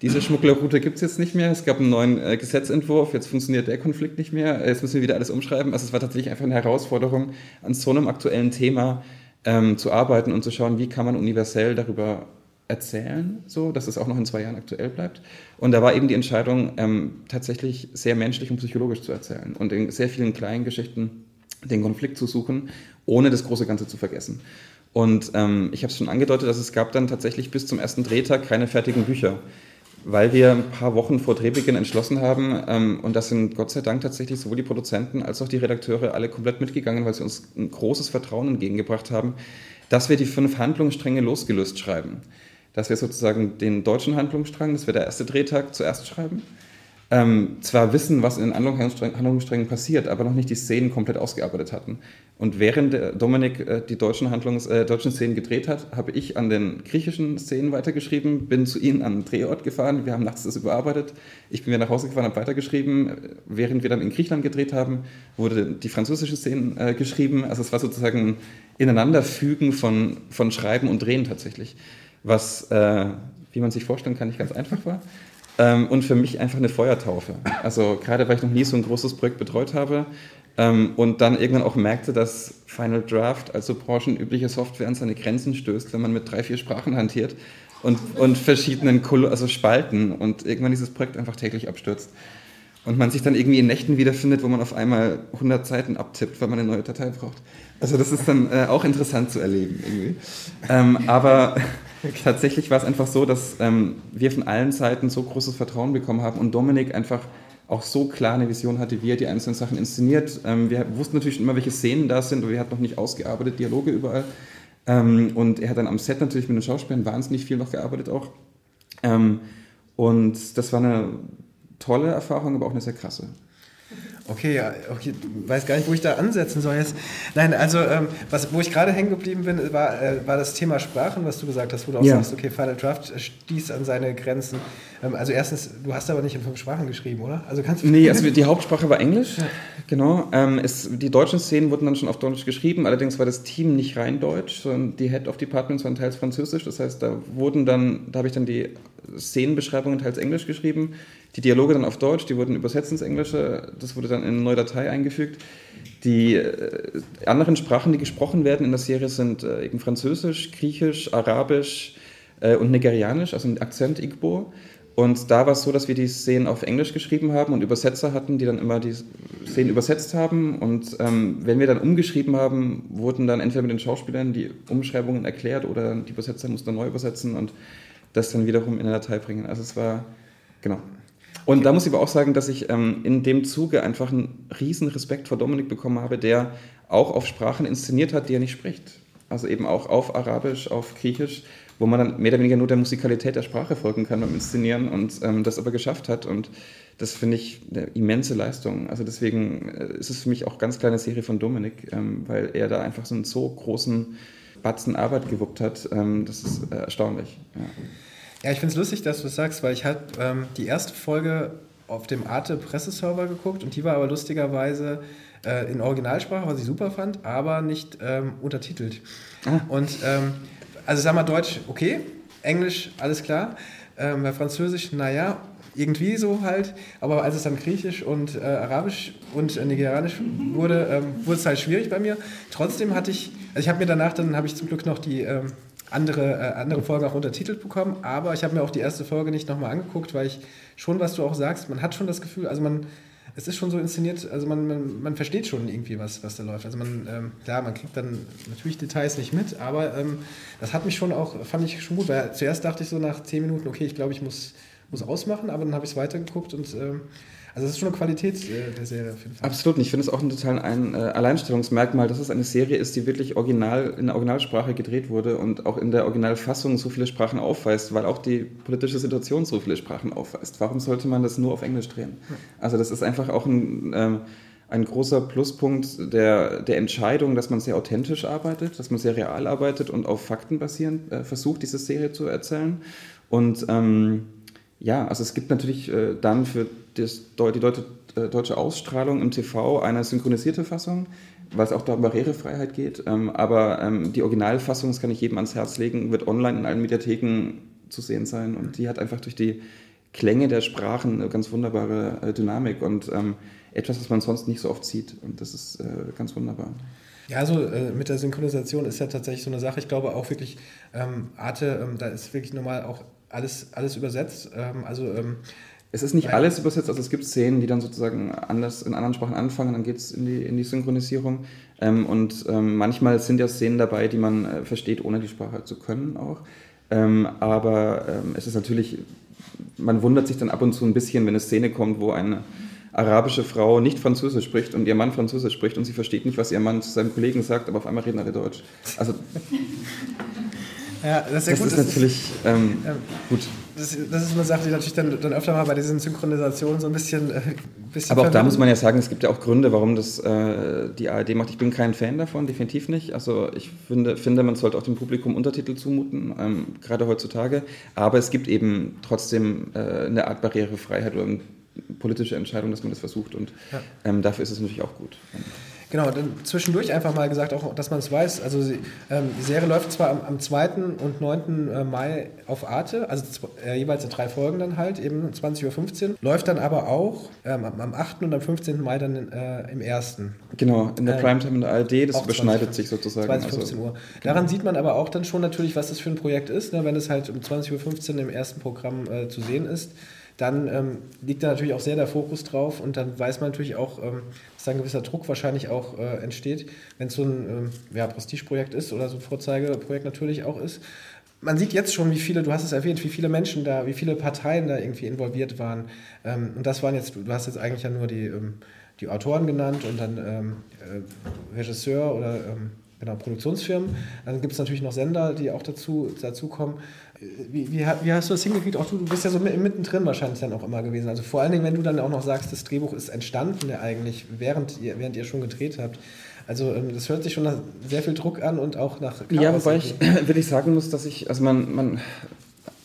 diese Schmugglerroute gibt es jetzt nicht mehr, es gab einen neuen äh, Gesetzentwurf, jetzt funktioniert der Konflikt nicht mehr, jetzt müssen wir wieder alles umschreiben. Also es war tatsächlich einfach eine Herausforderung, an so einem aktuellen Thema ähm, zu arbeiten und zu schauen, wie kann man universell darüber erzählen, so dass es auch noch in zwei Jahren aktuell bleibt. Und da war eben die Entscheidung, ähm, tatsächlich sehr menschlich und psychologisch zu erzählen und in sehr vielen kleinen Geschichten den Konflikt zu suchen, ohne das große Ganze zu vergessen. Und ähm, ich habe es schon angedeutet, dass es gab dann tatsächlich bis zum ersten Drehtag keine fertigen Bücher weil wir ein paar Wochen vor Drehbeginn entschlossen haben, ähm, und das sind Gott sei Dank tatsächlich sowohl die Produzenten als auch die Redakteure alle komplett mitgegangen, weil sie uns ein großes Vertrauen entgegengebracht haben, dass wir die fünf Handlungsstränge losgelöst schreiben. Dass wir sozusagen den deutschen Handlungsstrang, das wäre der erste Drehtag, zuerst schreiben ähm, zwar wissen, was in den Handlungssträngen passiert, aber noch nicht die Szenen komplett ausgearbeitet hatten. Und während Dominik äh, die deutschen, Handlungs-, äh, deutschen Szenen gedreht hat, habe ich an den griechischen Szenen weitergeschrieben, bin zu ihnen an den Drehort gefahren, wir haben nachts das überarbeitet, ich bin wieder nach Hause gefahren, habe weitergeschrieben. Während wir dann in Griechenland gedreht haben, wurde die französische Szene äh, geschrieben. Also es war sozusagen ein Ineinanderfügen von, von Schreiben und Drehen tatsächlich, was, äh, wie man sich vorstellen kann, nicht ganz einfach war. Ähm, und für mich einfach eine Feuertaufe. Also gerade weil ich noch nie so ein großes Projekt betreut habe ähm, und dann irgendwann auch merkte, dass Final Draft, also branchenübliche Software, an seine Grenzen stößt, wenn man mit drei, vier Sprachen hantiert und, und verschiedenen Kol also Spalten und irgendwann dieses Projekt einfach täglich abstürzt. Und man sich dann irgendwie in Nächten wiederfindet, wo man auf einmal 100 Seiten abtippt, weil man eine neue Datei braucht. Also das ist dann äh, auch interessant zu erleben irgendwie. Ähm, aber Tatsächlich war es einfach so, dass ähm, wir von allen Seiten so großes Vertrauen bekommen haben und Dominik einfach auch so klar eine Vision hatte, wie er die einzelnen Sachen inszeniert. Ähm, wir wussten natürlich immer, welche Szenen da sind, aber wir hatten noch nicht ausgearbeitet Dialoge überall. Ähm, und er hat dann am Set natürlich mit den Schauspielern wahnsinnig viel noch gearbeitet auch. Ähm, und das war eine tolle Erfahrung, aber auch eine sehr krasse. Okay, ja, okay, weiß gar nicht, wo ich da ansetzen soll jetzt. Nein, also ähm, was, wo ich gerade hängen geblieben bin, war, äh, war das Thema Sprachen, was du gesagt hast, wo du auch ja. sagst, okay, Final Draft stieß an seine Grenzen. Ähm, also erstens, du hast aber nicht in fünf Sprachen geschrieben, oder? Also kannst du nee, also die Hauptsprache war Englisch, ja. genau. Ähm, es, die deutschen Szenen wurden dann schon auf Deutsch geschrieben, allerdings war das Team nicht rein Deutsch, sondern die Head of Departments waren teils Französisch, das heißt, da wurden dann, da habe ich dann die Szenenbeschreibungen teils Englisch geschrieben, die Dialoge dann auf Deutsch, die wurden übersetzt ins Englische, das wurde dann in eine neue Datei eingefügt. Die äh, anderen Sprachen, die gesprochen werden in der Serie, sind äh, eben Französisch, Griechisch, Arabisch äh, und Nigerianisch, also mit Akzent Igbo. Und da war es so, dass wir die Szenen auf Englisch geschrieben haben und Übersetzer hatten, die dann immer die Szenen übersetzt haben. Und ähm, wenn wir dann umgeschrieben haben, wurden dann entweder mit den Schauspielern die Umschreibungen erklärt oder die Übersetzer mussten neu übersetzen und das dann wiederum in eine Datei bringen. Also es war, genau. Und da muss ich aber auch sagen, dass ich ähm, in dem Zuge einfach einen riesen Respekt vor Dominik bekommen habe, der auch auf Sprachen inszeniert hat, die er nicht spricht. Also eben auch auf Arabisch, auf Griechisch wo man dann mehr oder weniger nur der Musikalität der Sprache folgen kann beim Inszenieren und ähm, das aber geschafft hat. Und das finde ich eine immense Leistung. Also deswegen äh, ist es für mich auch ganz kleine Serie von Dominik, ähm, weil er da einfach so einen so großen Batzen Arbeit gewuppt hat. Ähm, das ist äh, erstaunlich. Ja. Ja ich finde es lustig, dass du das sagst, weil ich habe ähm, die erste Folge auf dem Arte Presseserver geguckt und die war aber lustigerweise äh, in Originalsprache, was ich super fand, aber nicht ähm, untertitelt. Ah. Und ähm, also sag mal Deutsch, okay, Englisch, alles klar, ähm, bei Französisch, naja, irgendwie so halt, aber als es dann Griechisch und äh, Arabisch und äh, Nigerianisch wurde, ähm, wurde es halt schwierig bei mir. Trotzdem hatte ich, also ich habe mir danach, dann habe ich zum Glück noch die ähm, andere, äh, andere Folge auch untertitelt bekommen, aber ich habe mir auch die erste Folge nicht nochmal angeguckt, weil ich schon, was du auch sagst, man hat schon das Gefühl, also man es ist schon so inszeniert, also man, man, man versteht schon irgendwie, was, was da läuft. Also man, ähm, klar, man kriegt dann natürlich Details nicht mit, aber ähm, das hat mich schon auch, fand ich schon gut, weil zuerst dachte ich so nach zehn Minuten, okay, ich glaube, ich muss, muss ausmachen, aber dann habe ich es weitergeguckt und ähm, also das ist schon eine Qualität äh, der Serie auf jeden Fall. Absolut, ich finde es auch ein total ein äh, Alleinstellungsmerkmal, dass es eine Serie ist, die wirklich original in der Originalsprache gedreht wurde und auch in der Originalfassung so viele Sprachen aufweist, weil auch die politische Situation so viele Sprachen aufweist. Warum sollte man das nur auf Englisch drehen? Also das ist einfach auch ein, ähm, ein großer Pluspunkt der, der Entscheidung, dass man sehr authentisch arbeitet, dass man sehr real arbeitet und auf Fakten basierend äh, versucht, diese Serie zu erzählen. Und ähm, ja, also es gibt natürlich äh, dann für das, die deutsche, äh, deutsche Ausstrahlung im TV eine synchronisierte Fassung, weil es auch da um Barrierefreiheit geht. Ähm, aber ähm, die Originalfassung, das kann ich jedem ans Herz legen, wird online in allen Mediatheken zu sehen sein. Und die hat einfach durch die Klänge der Sprachen eine ganz wunderbare äh, Dynamik und ähm, etwas, was man sonst nicht so oft sieht. Und das ist äh, ganz wunderbar. Ja, also äh, mit der Synchronisation ist ja tatsächlich so eine Sache. Ich glaube auch wirklich, ähm, Arte, ähm, da ist wirklich normal auch alles, alles übersetzt. Ähm, also es ist nicht alles übersetzt, also es gibt Szenen, die dann sozusagen anders in anderen Sprachen anfangen, dann geht es in die, in die Synchronisierung. Ähm, und ähm, manchmal sind ja Szenen dabei, die man äh, versteht, ohne die Sprache zu können auch. Ähm, aber ähm, es ist natürlich, man wundert sich dann ab und zu ein bisschen, wenn eine Szene kommt, wo eine arabische Frau nicht Französisch spricht und ihr Mann Französisch spricht und sie versteht nicht, was ihr Mann zu seinem Kollegen sagt, aber auf einmal reden alle Deutsch. Also ja, das ist, ja das gut. ist das natürlich ähm, ja, gut. Das, das, ist eine Sache, die natürlich dann, dann öfter mal bei diesen Synchronisationen so ein bisschen. Äh, bisschen Aber auch da muss man ja sagen, es gibt ja auch Gründe, warum das äh, die ARD macht. Ich bin kein Fan davon, definitiv nicht. Also ich finde, finde man sollte auch dem Publikum Untertitel zumuten, ähm, gerade heutzutage. Aber es gibt eben trotzdem äh, eine Art Barrierefreiheit oder eine politische Entscheidung, dass man das versucht. Und ja. ähm, dafür ist es natürlich auch gut. Genau, dann zwischendurch einfach mal gesagt, auch, dass man es weiß. Also sie, ähm, die Serie läuft zwar am, am 2. und 9. Äh, Mai auf Arte, also äh, jeweils in drei Folgen dann halt, eben 20.15 Uhr, läuft dann aber auch ähm, am 8. und am 15. Mai dann äh, im 1. Genau, in der äh, Primetime in der ARD, das überschneidet 20, sich sozusagen. 20, 15 also, Uhr. Daran genau. sieht man aber auch dann schon natürlich, was das für ein Projekt ist, ne, wenn es halt um 20.15 Uhr im ersten Programm äh, zu sehen ist dann ähm, liegt da natürlich auch sehr der Fokus drauf und dann weiß man natürlich auch, ähm, dass da ein gewisser Druck wahrscheinlich auch äh, entsteht, wenn es so ein ähm, ja, Prestigeprojekt ist oder so ein Vorzeigeprojekt natürlich auch ist. Man sieht jetzt schon, wie viele, du hast es erwähnt, wie viele Menschen da, wie viele Parteien da irgendwie involviert waren. Ähm, und das waren jetzt, du hast jetzt eigentlich ja nur die, ähm, die Autoren genannt und dann ähm, äh, Regisseur oder genau, Produktionsfirmen. Dann gibt es natürlich noch Sender, die auch dazu, dazu kommen. Wie, wie, wie, hast du das hingekriegt? Auch du, du bist ja so mittendrin wahrscheinlich dann auch immer gewesen. Also vor allen Dingen, wenn du dann auch noch sagst, das Drehbuch ist entstanden ja eigentlich, während ihr, während ihr schon gedreht habt. Also ähm, das hört sich schon nach sehr viel Druck an und auch nach Chaos Ja, wobei ich wirklich sagen muss, dass ich, also man, man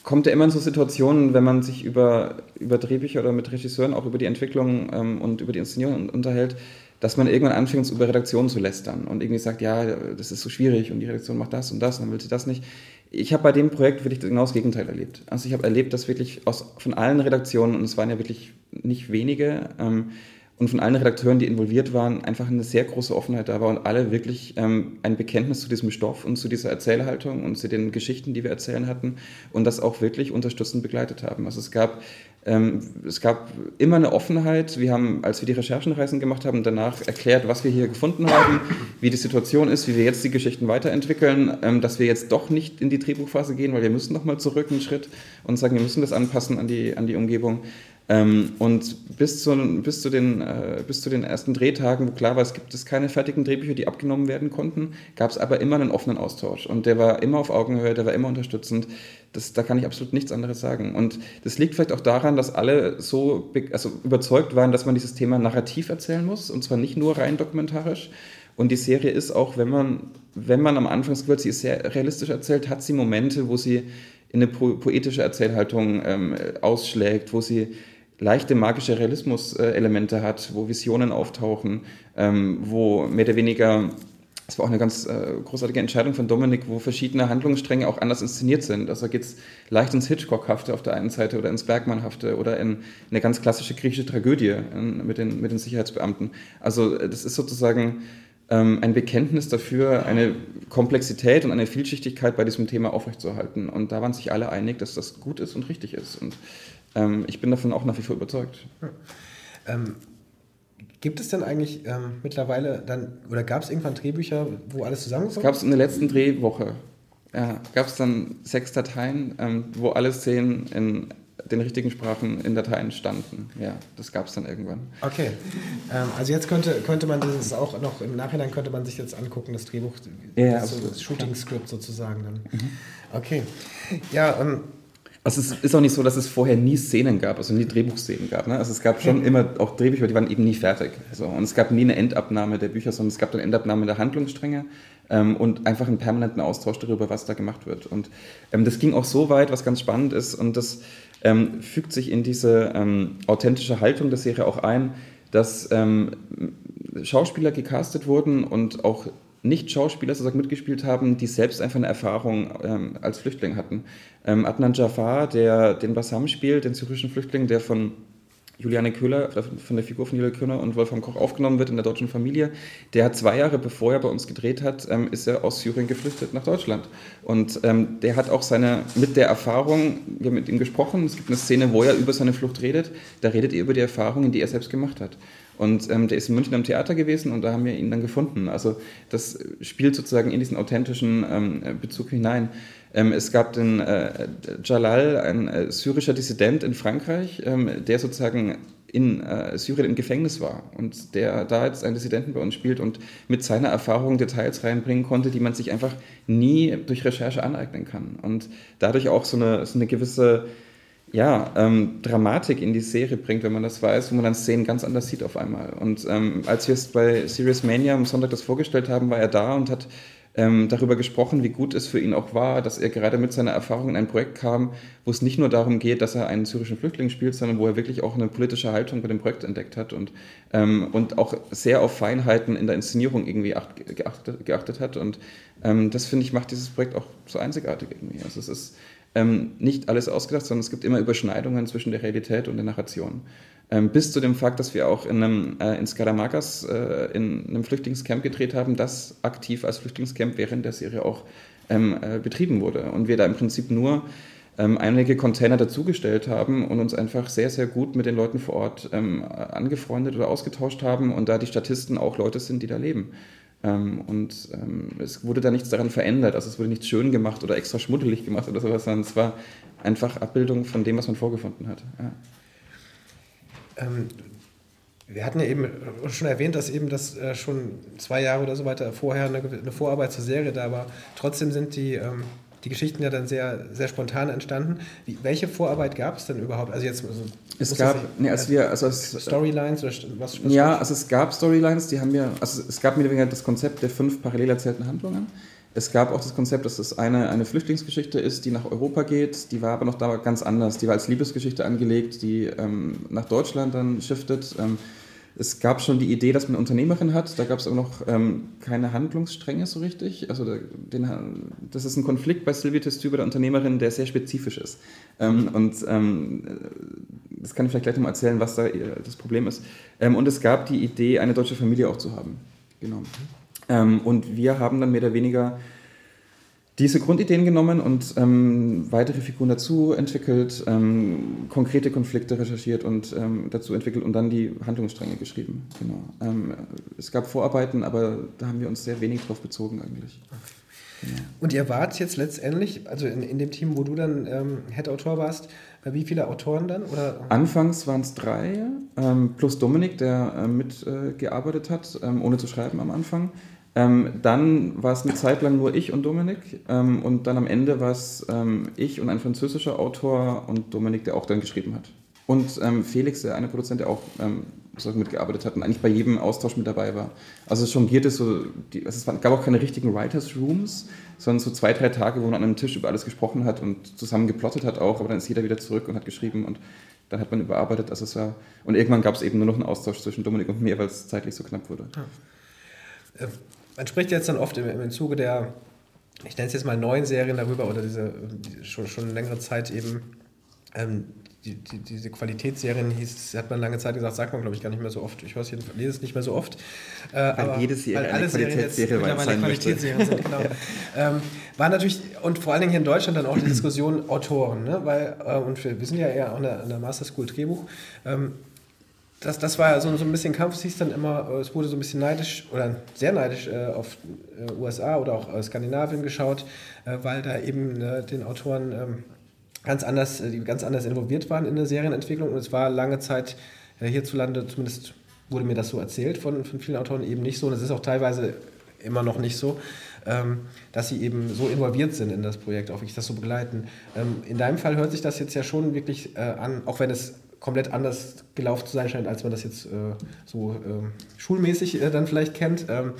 kommt ja immer in so Situationen, wenn man sich über, über Drehbücher oder mit Regisseuren auch über die Entwicklung ähm, und über die Inszenierung unterhält, dass man irgendwann anfängt, über Redaktionen zu lästern und irgendwie sagt, ja, das ist so schwierig und die Redaktion macht das und das und dann will sie das nicht. Ich habe bei dem Projekt wirklich genau das Gegenteil erlebt. Also ich habe erlebt, dass wirklich aus, von allen Redaktionen, und es waren ja wirklich nicht wenige, ähm, und von allen Redakteuren, die involviert waren, einfach eine sehr große Offenheit da war und alle wirklich ähm, ein Bekenntnis zu diesem Stoff und zu dieser Erzählhaltung und zu den Geschichten, die wir erzählen hatten und das auch wirklich unterstützend begleitet haben. Also es gab es gab immer eine Offenheit. Wir haben, als wir die Recherchenreisen gemacht haben, danach erklärt, was wir hier gefunden haben, wie die Situation ist, wie wir jetzt die Geschichten weiterentwickeln, ähm, dass wir jetzt doch nicht in die Drehbuchphase gehen, weil wir müssen noch mal zurück einen Schritt und sagen, wir müssen das anpassen an die, an die Umgebung. Ähm, und bis zu, bis, zu den, äh, bis zu den ersten Drehtagen, wo klar war, es gibt es keine fertigen Drehbücher, die abgenommen werden konnten, gab es aber immer einen offenen Austausch. Und der war immer auf Augenhöhe, der war immer unterstützend. Das, da kann ich absolut nichts anderes sagen. Und das liegt vielleicht auch daran, dass alle so also überzeugt waren, dass man dieses Thema narrativ erzählen muss, und zwar nicht nur rein dokumentarisch. Und die Serie ist auch, wenn man, wenn man am Anfang gehört, sie ist sehr realistisch erzählt, hat sie Momente, wo sie in eine poetische Erzählhaltung ähm, ausschlägt, wo sie leichte magische Realismus-Elemente hat, wo Visionen auftauchen, ähm, wo mehr oder weniger, das war auch eine ganz äh, großartige Entscheidung von Dominik, wo verschiedene Handlungsstränge auch anders inszeniert sind. Also geht es leicht ins Hitchcock-hafte auf der einen Seite oder ins Bergmann-hafte oder in eine ganz klassische griechische Tragödie in, mit, den, mit den Sicherheitsbeamten. Also das ist sozusagen ähm, ein Bekenntnis dafür, eine Komplexität und eine Vielschichtigkeit bei diesem Thema aufrechtzuerhalten. Und da waren sich alle einig, dass das gut ist und richtig ist. Und ähm, ich bin davon auch nach wie vor überzeugt. Ähm, gibt es denn eigentlich ähm, mittlerweile dann, oder gab es irgendwann Drehbücher, wo alles zusammenkommt? Gab es in der letzten Drehwoche. Ja, gab es dann sechs Dateien, ähm, wo alle Szenen in den richtigen Sprachen in Dateien standen. Ja, das gab es dann irgendwann. Okay. Ähm, also jetzt könnte, könnte man das auch noch, im Nachhinein könnte man sich jetzt angucken, das Drehbuch, ja, das, das Shooting-Script sozusagen dann. Mhm. Okay. Ja, ähm, also es ist auch nicht so, dass es vorher nie Szenen gab, also nie Drehbuchszenen gab. Ne? Also es gab schon immer auch Drehbücher, die waren eben nie fertig. So. Und es gab nie eine Endabnahme der Bücher, sondern es gab eine Endabnahme der Handlungsstränge ähm, und einfach einen permanenten Austausch darüber, was da gemacht wird. Und ähm, das ging auch so weit, was ganz spannend ist und das ähm, fügt sich in diese ähm, authentische Haltung der Serie auch ein, dass ähm, Schauspieler gecastet wurden und auch nicht-Schauspieler sozusagen mitgespielt haben, die selbst einfach eine Erfahrung ähm, als Flüchtling hatten. Ähm, Adnan Jafar, der den Bassam spielt, den syrischen Flüchtling, der von Juliane Köhler, von der Figur von Juliane Köhler und Wolfram Koch aufgenommen wird in der deutschen Familie, der hat zwei Jahre bevor er bei uns gedreht hat, ähm, ist er aus Syrien geflüchtet nach Deutschland. Und ähm, der hat auch seine, mit der Erfahrung, wir haben mit ihm gesprochen, es gibt eine Szene, wo er über seine Flucht redet, da redet er über die Erfahrungen, die er selbst gemacht hat. Und ähm, der ist in München am Theater gewesen und da haben wir ihn dann gefunden. Also das spielt sozusagen in diesen authentischen ähm, Bezug hinein. Ähm, es gab den äh, Jalal, ein äh, syrischer Dissident in Frankreich, ähm, der sozusagen in äh, Syrien im Gefängnis war und der da jetzt einen Dissidenten bei uns spielt und mit seiner Erfahrung Details reinbringen konnte, die man sich einfach nie durch Recherche aneignen kann. Und dadurch auch so eine, so eine gewisse ja, ähm, Dramatik in die Serie bringt, wenn man das weiß, wo man dann Szenen ganz anders sieht auf einmal. Und ähm, als wir es bei Serious Mania am Sonntag das vorgestellt haben, war er da und hat ähm, darüber gesprochen, wie gut es für ihn auch war, dass er gerade mit seiner Erfahrung in ein Projekt kam, wo es nicht nur darum geht, dass er einen syrischen Flüchtling spielt, sondern wo er wirklich auch eine politische Haltung bei dem Projekt entdeckt hat und, ähm, und auch sehr auf Feinheiten in der Inszenierung irgendwie acht, geachtet, geachtet, hat. Und ähm, das, finde ich, macht dieses Projekt auch so einzigartig irgendwie. Also es ist ähm, nicht alles ausgedacht, sondern es gibt immer Überschneidungen zwischen der Realität und der Narration. Ähm, bis zu dem Fakt, dass wir auch in, einem, äh, in Skaramakas äh, in einem Flüchtlingscamp gedreht haben, das aktiv als Flüchtlingscamp während der Serie auch ähm, äh, betrieben wurde. Und wir da im Prinzip nur ähm, einige Container dazugestellt haben und uns einfach sehr, sehr gut mit den Leuten vor Ort ähm, angefreundet oder ausgetauscht haben und da die Statisten auch Leute sind, die da leben. Ähm, und ähm, es wurde da nichts daran verändert, also es wurde nichts schön gemacht oder extra schmuddelig gemacht oder sowas, sondern es war einfach Abbildung von dem, was man vorgefunden hat. Ja. Ähm, wir hatten ja eben schon erwähnt, dass eben das äh, schon zwei Jahre oder so weiter vorher eine, Vorarbeit zur Serie da war. Trotzdem sind die die Geschichten ja dann sehr, sehr spontan entstanden. Wie, welche Vorarbeit gab es denn überhaupt? Also jetzt also es gab, nee, als wir, also es, Storylines oder was, was Ja, also es gab Storylines, die haben wir, also es gab mir das Konzept der fünf parallel erzählten Handlungen. Es gab auch das Konzept, dass es eine, eine Flüchtlingsgeschichte ist, die nach Europa geht. Die war aber noch da ganz anders. Die war als Liebesgeschichte angelegt, die ähm, nach Deutschland dann shiftet. Ähm, es gab schon die Idee, dass man eine Unternehmerin hat, da gab es aber noch ähm, keine Handlungsstränge so richtig. Also der, den, das ist ein Konflikt bei Sylvie Testu bei der Unternehmerin, der sehr spezifisch ist. Ähm, und ähm, das kann ich vielleicht gleich nochmal erzählen, was da das Problem ist. Ähm, und es gab die Idee, eine deutsche Familie auch zu haben. Genau. Ähm, und wir haben dann mehr oder weniger diese Grundideen genommen und ähm, weitere Figuren dazu entwickelt, ähm, konkrete Konflikte recherchiert und ähm, dazu entwickelt und dann die Handlungsstränge geschrieben. Genau. Ähm, es gab Vorarbeiten, aber da haben wir uns sehr wenig drauf bezogen eigentlich. Genau. Und ihr wart jetzt letztendlich, also in, in dem Team, wo du dann ähm, Head-Autor warst, äh, wie viele Autoren dann? Oder? Anfangs waren es drei, ähm, plus Dominik, der äh, mitgearbeitet äh, hat, ohne zu schreiben am Anfang. Ähm, dann war es eine Zeit lang nur ich und Dominik ähm, und dann am Ende war es ähm, ich und ein französischer Autor und Dominik, der auch dann geschrieben hat. Und ähm, Felix, der eine Produzent, der auch ähm, mitgearbeitet hat und eigentlich bei jedem Austausch mit dabei war. Also es jongierte so, die, also es gab auch keine richtigen Writers Rooms, sondern so zwei, drei Tage, wo man an einem Tisch über alles gesprochen hat und zusammen geplottet hat auch, aber dann ist jeder wieder zurück und hat geschrieben und dann hat man überarbeitet. Also es war, und irgendwann gab es eben nur noch einen Austausch zwischen Dominik und mir, weil es zeitlich so knapp wurde. Ja. Man spricht jetzt dann oft im, im Zuge der, ich nenne es jetzt mal neuen Serien darüber oder diese die schon, schon längere Zeit eben ähm, die, die, diese Qualitätsserien hieß, hat man lange Zeit gesagt, sagt man glaube ich gar nicht mehr so oft. Ich weiß, ich lese es nicht mehr so oft. Äh, weil aber, jede Serie weil alle Serien jetzt mittlerweile Qualitätsserien sind, genau. ähm, war natürlich, und vor allen Dingen hier in Deutschland dann auch die Diskussion Autoren, ne? weil, äh, und wir, wir sind ja eher an der, an der Master School Drehbuch, ähm, das, das war so, so ein bisschen Kampf, hieß dann immer, äh, es wurde so ein bisschen neidisch oder sehr neidisch äh, auf äh, USA oder auch äh, Skandinavien geschaut, äh, weil da eben ne, den Autoren ähm, ganz anders, äh, die ganz anders involviert waren in der Serienentwicklung und es war lange Zeit hierzulande, zumindest wurde mir das so erzählt von, von vielen Autoren, eben nicht so und es ist auch teilweise immer noch nicht so, ähm, dass sie eben so involviert sind in das Projekt, auch ich das so begleiten. Ähm, in deinem Fall hört sich das jetzt ja schon wirklich an, auch wenn es komplett anders gelaufen zu sein scheint, als man das jetzt äh, so äh, schulmäßig äh, dann vielleicht kennt. Ähm,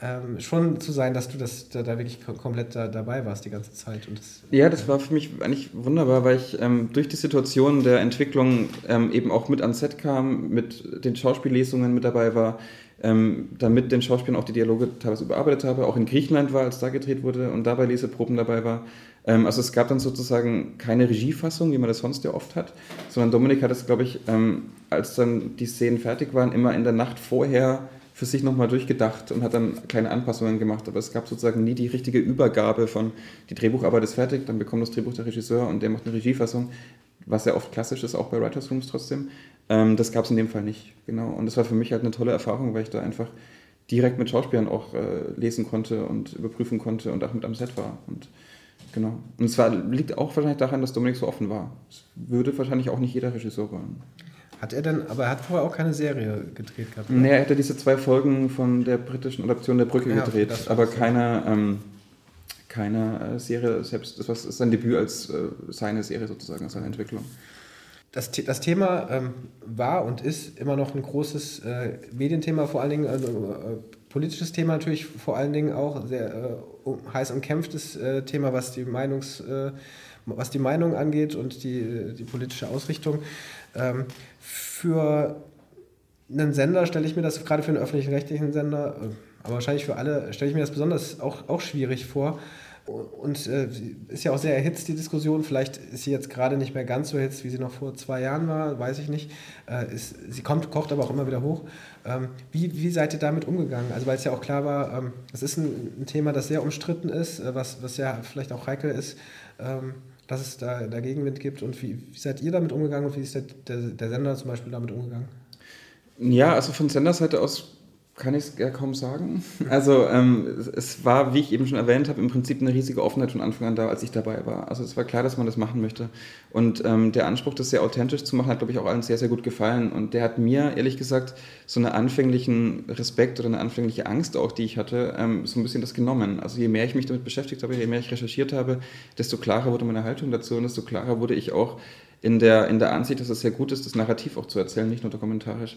ähm, schon zu sein, dass du das da, da wirklich komplett da, dabei warst die ganze Zeit. Und das, ja, das war für mich eigentlich wunderbar, weil ich ähm, durch die Situation der Entwicklung ähm, eben auch mit ans Set kam, mit den Schauspiellesungen mit dabei war, ähm, damit den Schauspielern auch die Dialoge teilweise überarbeitet habe, auch in Griechenland war, als da gedreht wurde und dabei Leseproben dabei war. Ähm, also es gab dann sozusagen keine Regiefassung, wie man das sonst ja oft hat, sondern Dominik hat es, glaube ich, ähm, als dann die Szenen fertig waren, immer in der Nacht vorher für sich nochmal durchgedacht und hat dann kleine Anpassungen gemacht. Aber es gab sozusagen nie die richtige Übergabe von, die Drehbucharbeit ist fertig, dann bekommt das Drehbuch der Regisseur und der macht eine Regiefassung, was ja oft klassisch ist, auch bei Writers Rooms trotzdem. Ähm, das gab es in dem Fall nicht, genau. Und das war für mich halt eine tolle Erfahrung, weil ich da einfach direkt mit Schauspielern auch äh, lesen konnte und überprüfen konnte und auch mit am Set war. Und genau. Und es war, liegt auch wahrscheinlich daran, dass Dominik so offen war. Das würde wahrscheinlich auch nicht jeder Regisseur wollen. Hat er denn, aber er hat vorher auch keine Serie gedreht gehabt? Nee, er hatte diese zwei Folgen von der britischen Adaption der Brücke ja, gedreht, aber keine, ähm, keine äh, Serie selbst. Das war sein Debüt als äh, seine Serie sozusagen, als seine Entwicklung. Das, das Thema ähm, war und ist immer noch ein großes äh, Medienthema, vor allen Dingen, also, äh, politisches Thema natürlich vor allen Dingen auch, sehr äh, heiß umkämpftes äh, Thema, was die, Meinungs, äh, was die Meinung angeht und die, die politische Ausrichtung. Ähm, für einen Sender stelle ich mir das, gerade für einen öffentlichen rechtlichen Sender, äh, aber wahrscheinlich für alle, stelle ich mir das besonders auch, auch schwierig vor, und äh, ist ja auch sehr erhitzt, die Diskussion. Vielleicht ist sie jetzt gerade nicht mehr ganz so erhitzt, wie sie noch vor zwei Jahren war, weiß ich nicht. Äh, ist, sie kommt, kocht aber auch immer wieder hoch. Ähm, wie, wie seid ihr damit umgegangen? Also, weil es ja auch klar war, ähm, es ist ein, ein, Thema, das sehr umstritten ist, äh, was, was ja vielleicht auch heikel ist, ähm, dass es da, da Gegenwind gibt. Und wie, wie, seid ihr damit umgegangen und wie ist der, der, der Sender zum Beispiel damit umgegangen? Ja, also von Senderseite aus kann ich es ja kaum sagen. Also ähm, es war, wie ich eben schon erwähnt habe, im Prinzip eine riesige Offenheit von Anfang an da, als ich dabei war. Also es war klar, dass man das machen möchte. Und ähm, der Anspruch, das sehr authentisch zu machen, hat, glaube ich, auch allen sehr, sehr gut gefallen. Und der hat mir, ehrlich gesagt, so einen anfänglichen Respekt oder eine anfängliche Angst auch, die ich hatte, ähm, so ein bisschen das genommen. Also je mehr ich mich damit beschäftigt habe, je mehr ich recherchiert habe, desto klarer wurde meine Haltung dazu und desto klarer wurde ich auch in der, in der Ansicht, dass es sehr gut ist, das Narrativ auch zu erzählen, nicht nur dokumentarisch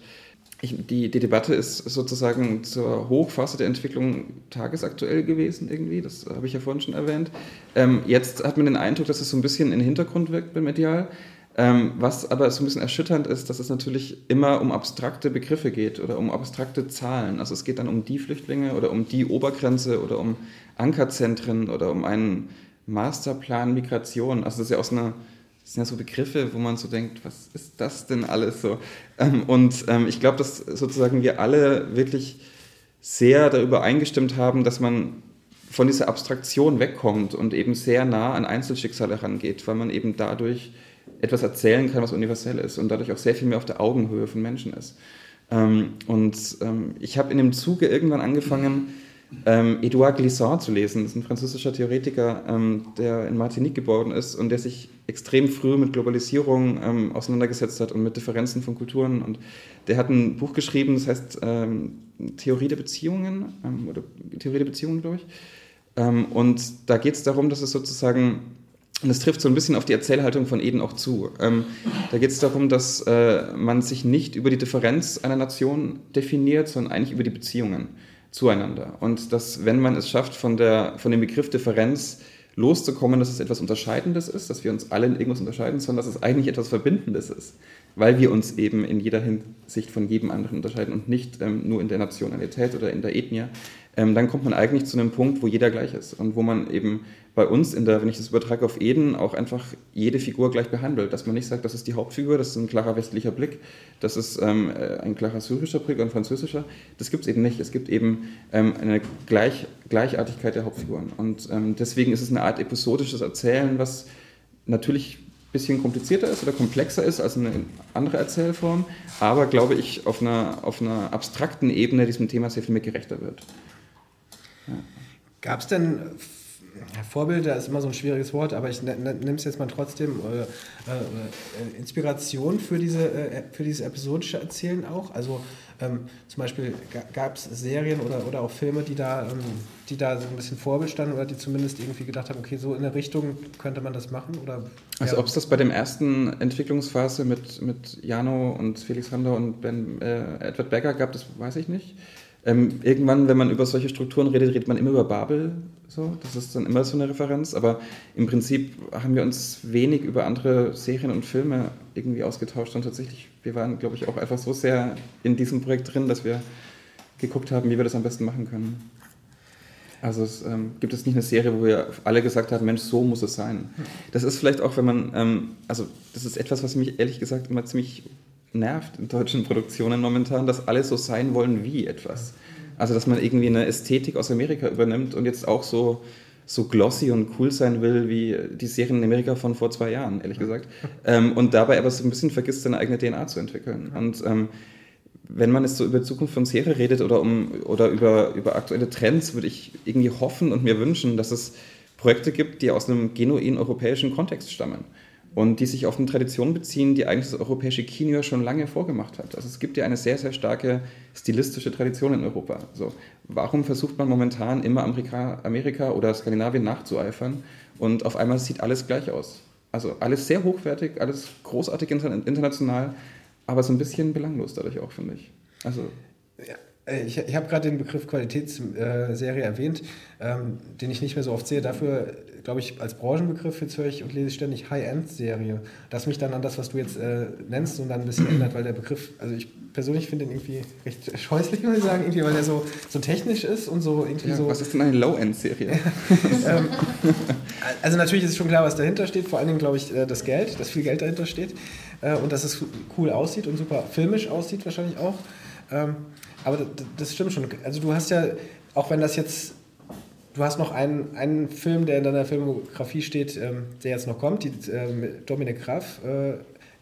ich, die, die Debatte ist sozusagen zur Hochphase der Entwicklung tagesaktuell gewesen irgendwie, das habe ich ja vorhin schon erwähnt. Ähm, jetzt hat man den Eindruck, dass es so ein bisschen in den Hintergrund wirkt medial. Ähm, was aber so ein bisschen erschütternd ist, dass es natürlich immer um abstrakte Begriffe geht oder um abstrakte Zahlen. Also es geht dann um die Flüchtlinge oder um die Obergrenze oder um Ankerzentren oder um einen Masterplan Migration. Also das ist ja aus einer das sind ja so Begriffe, wo man so denkt, was ist das denn alles so? Ähm, und ähm, ich glaube, dass sozusagen wir alle wirklich sehr darüber eingestimmt haben, dass man von dieser Abstraktion wegkommt und eben sehr nah an Einzelschicksale herangeht, weil man eben dadurch etwas erzählen kann, was universell ist und dadurch auch sehr viel mehr auf der Augenhöhe von Menschen ist. Ähm, und ich habe in dem Zuge irgendwann angefangen, Edouard Glissant zu lesen. Das ist ein französischer Theoretiker, der in Martinique geboren ist und der sich extrem früh mit Globalisierung ähm, auseinandergesetzt hat und mit Differenzen von Kulturen. Und der hat ein Buch geschrieben, das heißt ähm, Theorie der Beziehungen, ähm, oder Theorie der Beziehungen, glaube ich. Ähm, und da geht es darum, dass es sozusagen und das trifft so ein bisschen auf die Erzählhaltung von Eden auch zu. Ähm, da geht es darum, dass äh, man sich nicht über die Differenz einer Nation definiert, sondern eigentlich über die Beziehungen zueinander. Und dass, wenn man es schafft, von, der, von dem Begriff Differenz loszukommen, dass es etwas Unterscheidendes ist, dass wir uns alle in irgendwas unterscheiden, sondern dass es eigentlich etwas Verbindendes ist, weil wir uns eben in jeder Hinsicht von jedem anderen unterscheiden und nicht ähm, nur in der Nationalität oder in der Ethnie, ähm, dann kommt man eigentlich zu einem Punkt, wo jeder gleich ist und wo man eben bei uns, in der, wenn ich das übertrage auf Eden, auch einfach jede Figur gleich behandelt. Dass man nicht sagt, das ist die Hauptfigur, das ist ein klarer westlicher Blick, das ist ähm, äh, ein klarer syrischer Blick ein französischer. Das gibt es eben nicht. Es gibt eben ähm, eine gleich, Gleichartigkeit der Hauptfiguren. Und ähm, deswegen ist es eine Art episodisches Erzählen, was natürlich ein bisschen komplizierter ist oder komplexer ist als eine andere Erzählform, aber glaube ich auf einer, auf einer abstrakten Ebene diesem Thema sehr viel mehr gerechter wird. Ja. Gab es denn Vorbilder ist immer so ein schwieriges Wort, aber ich nehme es jetzt mal trotzdem äh, äh, Inspiration für, diese, äh, für dieses episodische Erzählen auch. Also ähm, zum Beispiel gab es Serien oder, oder auch Filme, die da, ähm, die da so ein bisschen Vorbild standen oder die zumindest irgendwie gedacht haben, okay, so in der Richtung könnte man das machen? Oder, also ob es das bei dem ersten Entwicklungsphase mit, mit Jano und Felix Hander und ben, äh, Edward Becker gab, das weiß ich nicht. Ähm, irgendwann, wenn man über solche Strukturen redet, redet man immer über Babel. So. Das ist dann immer so eine Referenz. Aber im Prinzip haben wir uns wenig über andere Serien und Filme irgendwie ausgetauscht. Und tatsächlich, wir waren, glaube ich, auch einfach so sehr in diesem Projekt drin, dass wir geguckt haben, wie wir das am besten machen können. Also es ähm, gibt es nicht eine Serie, wo wir alle gesagt haben, Mensch, so muss es sein. Das ist vielleicht auch, wenn man, ähm, also das ist etwas, was mich ehrlich gesagt immer ziemlich nervt in deutschen Produktionen momentan, dass alle so sein wollen wie etwas. Also, dass man irgendwie eine Ästhetik aus Amerika übernimmt und jetzt auch so, so glossy und cool sein will wie die Serien in Amerika von vor zwei Jahren, ehrlich gesagt. Ähm, und dabei aber so ein bisschen vergisst, seine eigene DNA zu entwickeln. Und ähm, wenn man jetzt so über Zukunft von Serie redet oder, um, oder über, über aktuelle Trends, würde ich irgendwie hoffen und mir wünschen, dass es Projekte gibt, die aus einem genuin europäischen Kontext stammen und die sich auf eine Tradition beziehen, die eigentlich das europäische Kino ja schon lange vorgemacht hat. Also es gibt ja eine sehr, sehr starke stilistische Tradition in Europa. So, warum versucht man momentan immer Amerika, Amerika oder Skandinavien nachzueifern und auf einmal sieht alles gleich aus? Also alles sehr hochwertig, alles großartig international, aber so ein bisschen belanglos dadurch auch, finde ich. Also ja. Äh, ich, ich habe gerade den Begriff Qualitätsserie erwähnt, ähm, den ich nicht mehr so oft sehe. Dafür, glaube ich, als Branchenbegriff jetzt höre ich und lese ständig High-End-Serie. Das mich dann an das, was du jetzt äh, nennst, und dann ein bisschen ändert, weil der Begriff, also ich persönlich finde den irgendwie recht scheußlich, muss ich sagen, irgendwie, weil der so, so technisch ist und so irgendwie ja, so. Was ist denn eine Low-End-Serie? ähm, also natürlich ist es schon klar, was dahinter steht. Vor allen Dingen, glaube ich, äh, das Geld, dass viel Geld dahinter steht äh, und dass es cool aussieht und super filmisch aussieht wahrscheinlich auch. Ähm, aber das, stimmt schon. Also du hast ja, auch wenn das jetzt du hast noch einen, einen Film, der in deiner Filmografie steht, ähm, der jetzt noch kommt, die äh, Dominik Graf, äh,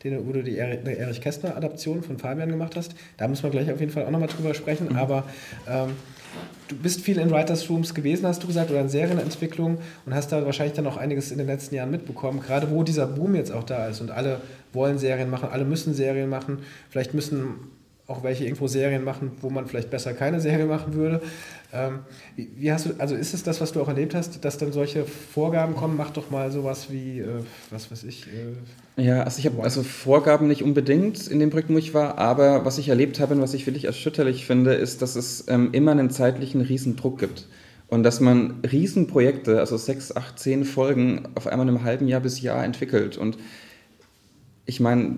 den, wo du die Erich Kästner-Adaption von Fabian gemacht hast. Da müssen wir gleich auf jeden Fall auch nochmal drüber sprechen. Mhm. Aber ähm, du bist viel in Writers Rooms gewesen, hast du gesagt, oder in Serienentwicklung und hast da wahrscheinlich dann auch einiges in den letzten Jahren mitbekommen, gerade wo dieser Boom jetzt auch da ist und alle wollen Serien machen, alle müssen Serien machen. Vielleicht müssen auch welche irgendwo Serien machen, wo man vielleicht besser keine Serie machen würde. Ähm, wie hast du, also ist es das, was du auch erlebt hast, dass dann solche Vorgaben kommen, mach doch mal sowas wie, äh, was weiß ich. Äh, ja, also ich habe also Vorgaben nicht unbedingt in dem Projekt, wo ich war, aber was ich erlebt habe und was ich wirklich erschütterlich finde, ist, dass es ähm, immer einen zeitlichen Riesendruck gibt. Und dass man Riesenprojekte, also sechs, acht, zehn Folgen, auf einmal in einem halben Jahr bis Jahr entwickelt. Und ich meine,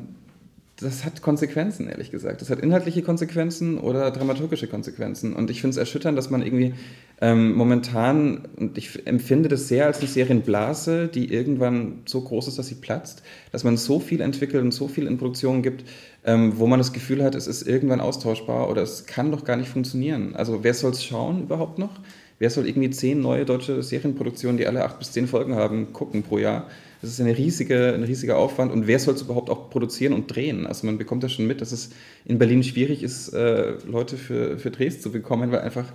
das hat Konsequenzen, ehrlich gesagt. Das hat inhaltliche Konsequenzen oder dramaturgische Konsequenzen. Und ich finde es erschütternd, dass man irgendwie ähm, momentan, und ich empfinde das sehr als eine Serienblase, die irgendwann so groß ist, dass sie platzt, dass man so viel entwickelt und so viel in Produktion gibt, ähm, wo man das Gefühl hat, es ist irgendwann austauschbar oder es kann doch gar nicht funktionieren. Also wer soll es schauen überhaupt noch? Wer soll irgendwie zehn neue deutsche Serienproduktionen, die alle acht bis zehn Folgen haben, gucken pro Jahr? Das ist eine riesige, ein riesiger Aufwand. Und wer soll es überhaupt auch produzieren und drehen? Also man bekommt ja schon mit, dass es in Berlin schwierig ist, äh, Leute für, für Drehs zu bekommen, weil einfach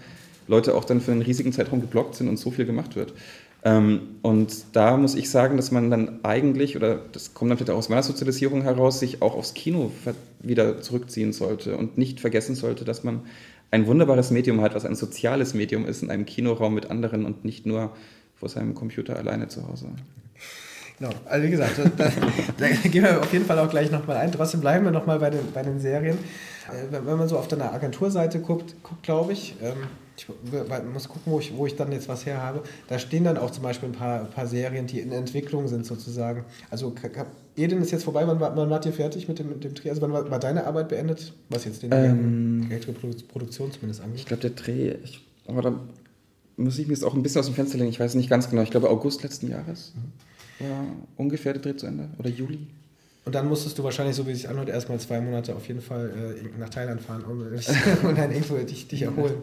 Leute auch dann für einen riesigen Zeitraum geblockt sind und so viel gemacht wird. Ähm, und da muss ich sagen, dass man dann eigentlich, oder das kommt dann vielleicht auch aus meiner Sozialisierung heraus, sich auch aufs Kino wieder zurückziehen sollte und nicht vergessen sollte, dass man ein wunderbares Medium hat, was ein soziales Medium ist in einem Kinoraum mit anderen und nicht nur vor seinem Computer alleine zu Hause. Genau, also wie gesagt, da, da, gehen wir auf jeden Fall auch gleich nochmal ein. Trotzdem bleiben wir nochmal bei den, bei den Serien. Äh, wenn, wenn man so auf deiner Agenturseite guckt, guckt glaube ich, ähm, ich muss gucken, wo ich, wo ich dann jetzt was her habe. Da stehen dann auch zum Beispiel ein paar, ein paar Serien, die in Entwicklung sind sozusagen. Also Eden ist jetzt vorbei, wann, wann wart ihr fertig mit dem, mit dem Dreh? Also wann war, war deine Arbeit beendet? Was jetzt den ähm, Produktion zumindest angeht? Ich glaube, der Dreh, ich, aber da muss ich mir jetzt auch ein bisschen aus dem Fenster legen, ich weiß nicht ganz genau. Ich glaube August letzten Jahres. Mhm war ungefähr der Dreh zu Ende. Oder Juli. Und dann musstest du wahrscheinlich, so wie es sich anhört, erstmal zwei Monate auf jeden Fall äh, nach Thailand fahren um, und dann irgendwo dich, dich erholen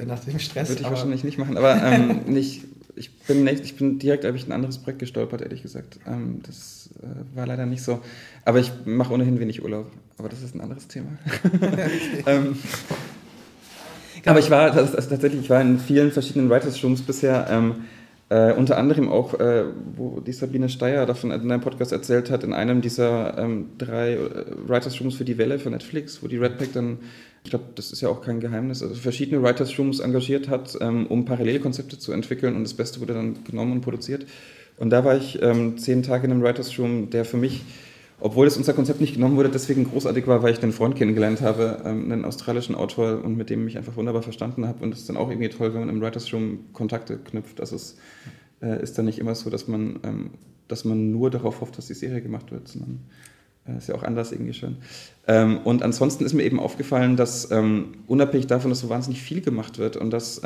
äh, nach dem Stress. Würde ich aber wahrscheinlich nicht machen, aber ähm, nicht, ich, bin nicht, ich bin direkt habe ich ein anderes Projekt gestolpert, ehrlich gesagt. Ähm, das äh, war leider nicht so. Aber ich mache ohnehin wenig Urlaub. Aber das ist ein anderes Thema. ähm, aber ich war das, das, tatsächlich, ich war in vielen verschiedenen Writers Rooms bisher. Äh, unter anderem auch, äh, wo die Sabine Steyer davon in einem Podcast erzählt hat, in einem dieser ähm, drei äh, Writers Rooms für die Welle für Netflix, wo die Red Pack dann, ich glaube, das ist ja auch kein Geheimnis, also verschiedene Writers Rooms engagiert hat, ähm, um Parallelkonzepte zu entwickeln und das Beste wurde dann genommen und produziert. Und da war ich ähm, zehn Tage in einem Writers Room, der für mich obwohl es unser Konzept nicht genommen wurde, deswegen großartig war, weil ich einen Freund kennengelernt habe, ähm, einen australischen Autor und mit dem ich einfach wunderbar verstanden habe. Und es ist dann auch irgendwie toll, wenn man im Writers Room Kontakte knüpft. Also es äh, ist dann nicht immer so, dass man, ähm, dass man nur darauf hofft, dass die Serie gemacht wird, sondern äh, ist ja auch anders irgendwie schön. Ähm, und ansonsten ist mir eben aufgefallen, dass unabhängig davon, dass so wahnsinnig viel gemacht wird und dass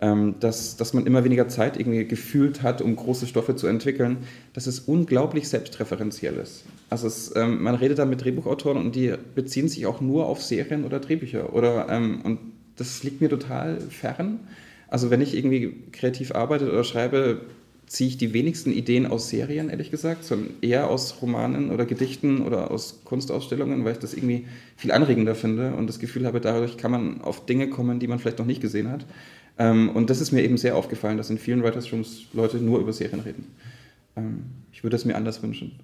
dass, dass man immer weniger Zeit irgendwie gefühlt hat, um große Stoffe zu entwickeln, dass es unglaublich selbstreferenziell ist. Also es, ähm, man redet da mit Drehbuchautoren und die beziehen sich auch nur auf Serien oder Drehbücher. Oder, ähm, und das liegt mir total fern. Also wenn ich irgendwie kreativ arbeite oder schreibe, ziehe ich die wenigsten Ideen aus Serien, ehrlich gesagt, sondern eher aus Romanen oder Gedichten oder aus Kunstausstellungen, weil ich das irgendwie viel anregender finde und das Gefühl habe, dadurch kann man auf Dinge kommen, die man vielleicht noch nicht gesehen hat. Ähm, und das ist mir eben sehr aufgefallen, dass in vielen Writers Rooms Leute nur über Serien reden. Ähm, ich würde es mir anders wünschen.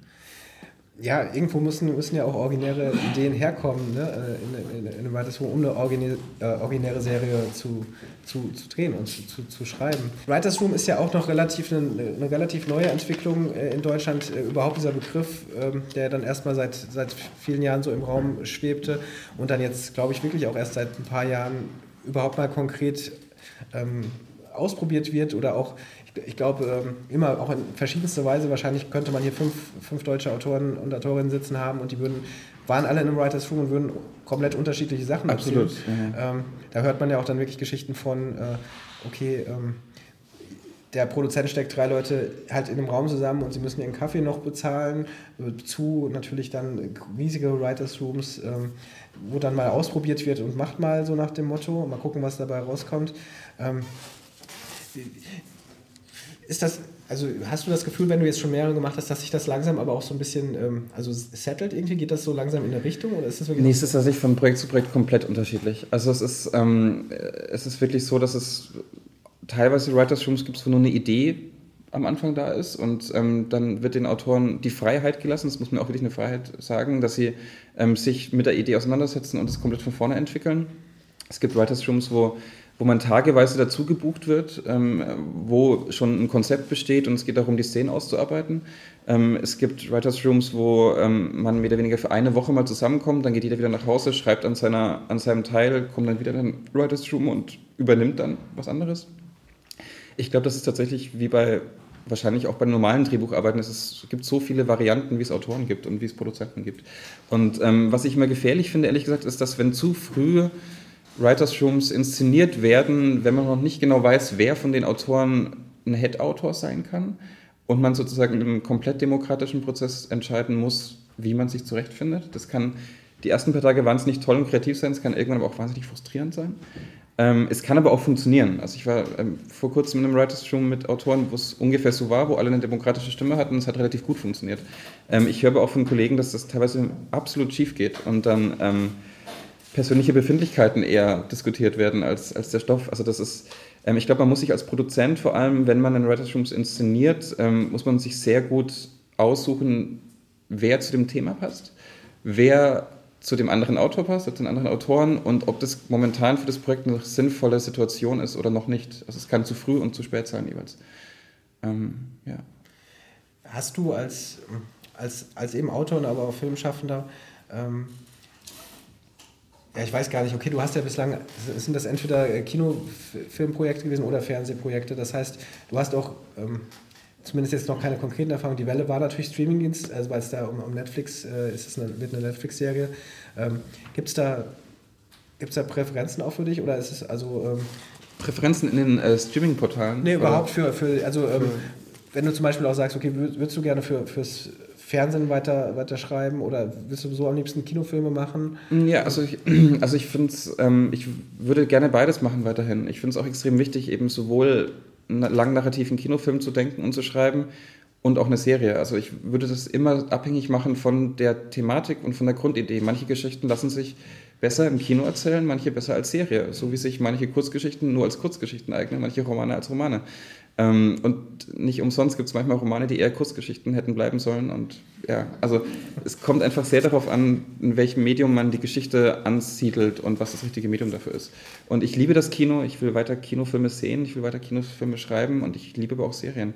Ja, irgendwo müssen, müssen ja auch originäre Ideen herkommen, ne? Äh, in, in, in einem Writers Room, um eine originäre, äh, originäre Serie zu, zu, zu drehen und zu, zu, zu, schreiben. Writers Room ist ja auch noch relativ eine, eine relativ neue Entwicklung äh, in Deutschland. Äh, überhaupt dieser Begriff, ähm, der dann erstmal seit, seit vielen Jahren so im Raum schwebte und dann jetzt, glaube ich, wirklich auch erst seit ein paar Jahren überhaupt mal konkret ähm, ausprobiert wird oder auch, ich, ich glaube, ähm, immer auch in verschiedenster Weise, wahrscheinlich könnte man hier fünf, fünf deutsche Autoren und Autorinnen sitzen haben und die würden, waren alle in einem Writers Room und würden komplett unterschiedliche Sachen Absolut. Ja. Ähm, da hört man ja auch dann wirklich Geschichten von, äh, okay, ähm, der Produzent steckt drei Leute halt in einem Raum zusammen und sie müssen ihren Kaffee noch bezahlen, äh, zu natürlich dann riesige Writers Rooms, ähm, wo dann mal ausprobiert wird und macht mal so nach dem Motto, mal gucken, was dabei rauskommt. Ähm, ist das, also hast du das Gefühl, wenn du jetzt schon mehrere gemacht hast, dass sich das langsam aber auch so ein bisschen, ähm, also settelt irgendwie? Geht das so langsam in eine Richtung oder ist das wirklich? Nee, es ist tatsächlich von Projekt zu Projekt komplett unterschiedlich. Also es ist, ähm, es ist wirklich so, dass es teilweise Writers Rooms gibt, wo nur eine Idee am Anfang da ist und ähm, dann wird den Autoren die Freiheit gelassen, das muss man auch wirklich eine Freiheit sagen, dass sie ähm, sich mit der Idee auseinandersetzen und es komplett von vorne entwickeln. Es gibt Writers Rooms, wo, wo man tageweise dazu gebucht wird, ähm, wo schon ein Konzept besteht und es geht darum, die Szenen auszuarbeiten. Ähm, es gibt Writers Rooms, wo ähm, man mehr oder weniger für eine Woche mal zusammenkommt, dann geht jeder wieder nach Hause, schreibt an, seiner, an seinem Teil, kommt dann wieder in den Writers Room und übernimmt dann was anderes. Ich glaube, das ist tatsächlich wie bei wahrscheinlich auch bei normalen Drehbucharbeiten, es, ist, es gibt so viele Varianten, wie es Autoren gibt und wie es Produzenten gibt. Und ähm, was ich immer gefährlich finde, ehrlich gesagt, ist, dass wenn zu früh Writers Rooms inszeniert werden, wenn man noch nicht genau weiß, wer von den Autoren ein Head-Autor sein kann und man sozusagen im komplett demokratischen Prozess entscheiden muss, wie man sich zurechtfindet. Das kann die ersten paar Tage wahnsinnig toll und kreativ sein, es kann irgendwann aber auch wahnsinnig frustrierend sein. Ähm, es kann aber auch funktionieren. Also ich war ähm, vor kurzem in einem Writers Room mit Autoren, wo es ungefähr so war, wo alle eine demokratische Stimme hatten und es hat relativ gut funktioniert. Ähm, ich höre aber auch von Kollegen, dass das teilweise absolut schief geht und dann ähm, persönliche Befindlichkeiten eher diskutiert werden als, als der Stoff. Also das ist, ähm, ich glaube, man muss sich als Produzent, vor allem wenn man in Writers Rooms inszeniert, ähm, muss man sich sehr gut aussuchen, wer zu dem Thema passt, wer zu dem anderen Autor passt, zu den anderen Autoren und ob das momentan für das Projekt eine sinnvolle Situation ist oder noch nicht. Also es kann zu früh und zu spät sein jeweils. Ähm, ja. Hast du als, als, als eben Autor und aber auch Filmschaffender, ähm, ja, ich weiß gar nicht, okay, du hast ja bislang, sind das entweder Kinofilmprojekte gewesen oder Fernsehprojekte, das heißt, du hast auch ähm, zumindest jetzt noch keine konkreten Erfahrungen. Die Welle war natürlich Streamingdienst, also weil es da um, um Netflix äh, ist, es eine, wird eine Netflix-Serie. Ähm, Gibt es da, gibt's da Präferenzen auch für dich oder ist es also. Ähm, Präferenzen in den äh, Streaming-Portalen? Nee, überhaupt für, für also ähm, wenn du zum Beispiel auch sagst, okay, würdest du gerne für, fürs Fernsehen weiter, weiter schreiben oder willst du so am liebsten Kinofilme machen? Ja, also ich, also ich finde ähm, ich würde gerne beides machen weiterhin. Ich finde es auch extrem wichtig, eben sowohl einen langnarrativen Kinofilm zu denken und zu schreiben und auch eine Serie. Also ich würde das immer abhängig machen von der Thematik und von der Grundidee. Manche Geschichten lassen sich besser im Kino erzählen, manche besser als Serie. So wie sich manche Kurzgeschichten nur als Kurzgeschichten eignen, manche Romane als Romane. Ähm, und nicht umsonst gibt es manchmal Romane, die eher Kurzgeschichten hätten bleiben sollen. Und ja, also es kommt einfach sehr darauf an, in welchem Medium man die Geschichte ansiedelt und was das richtige Medium dafür ist. Und ich liebe das Kino, ich will weiter Kinofilme sehen, ich will weiter Kinofilme schreiben und ich liebe aber auch Serien.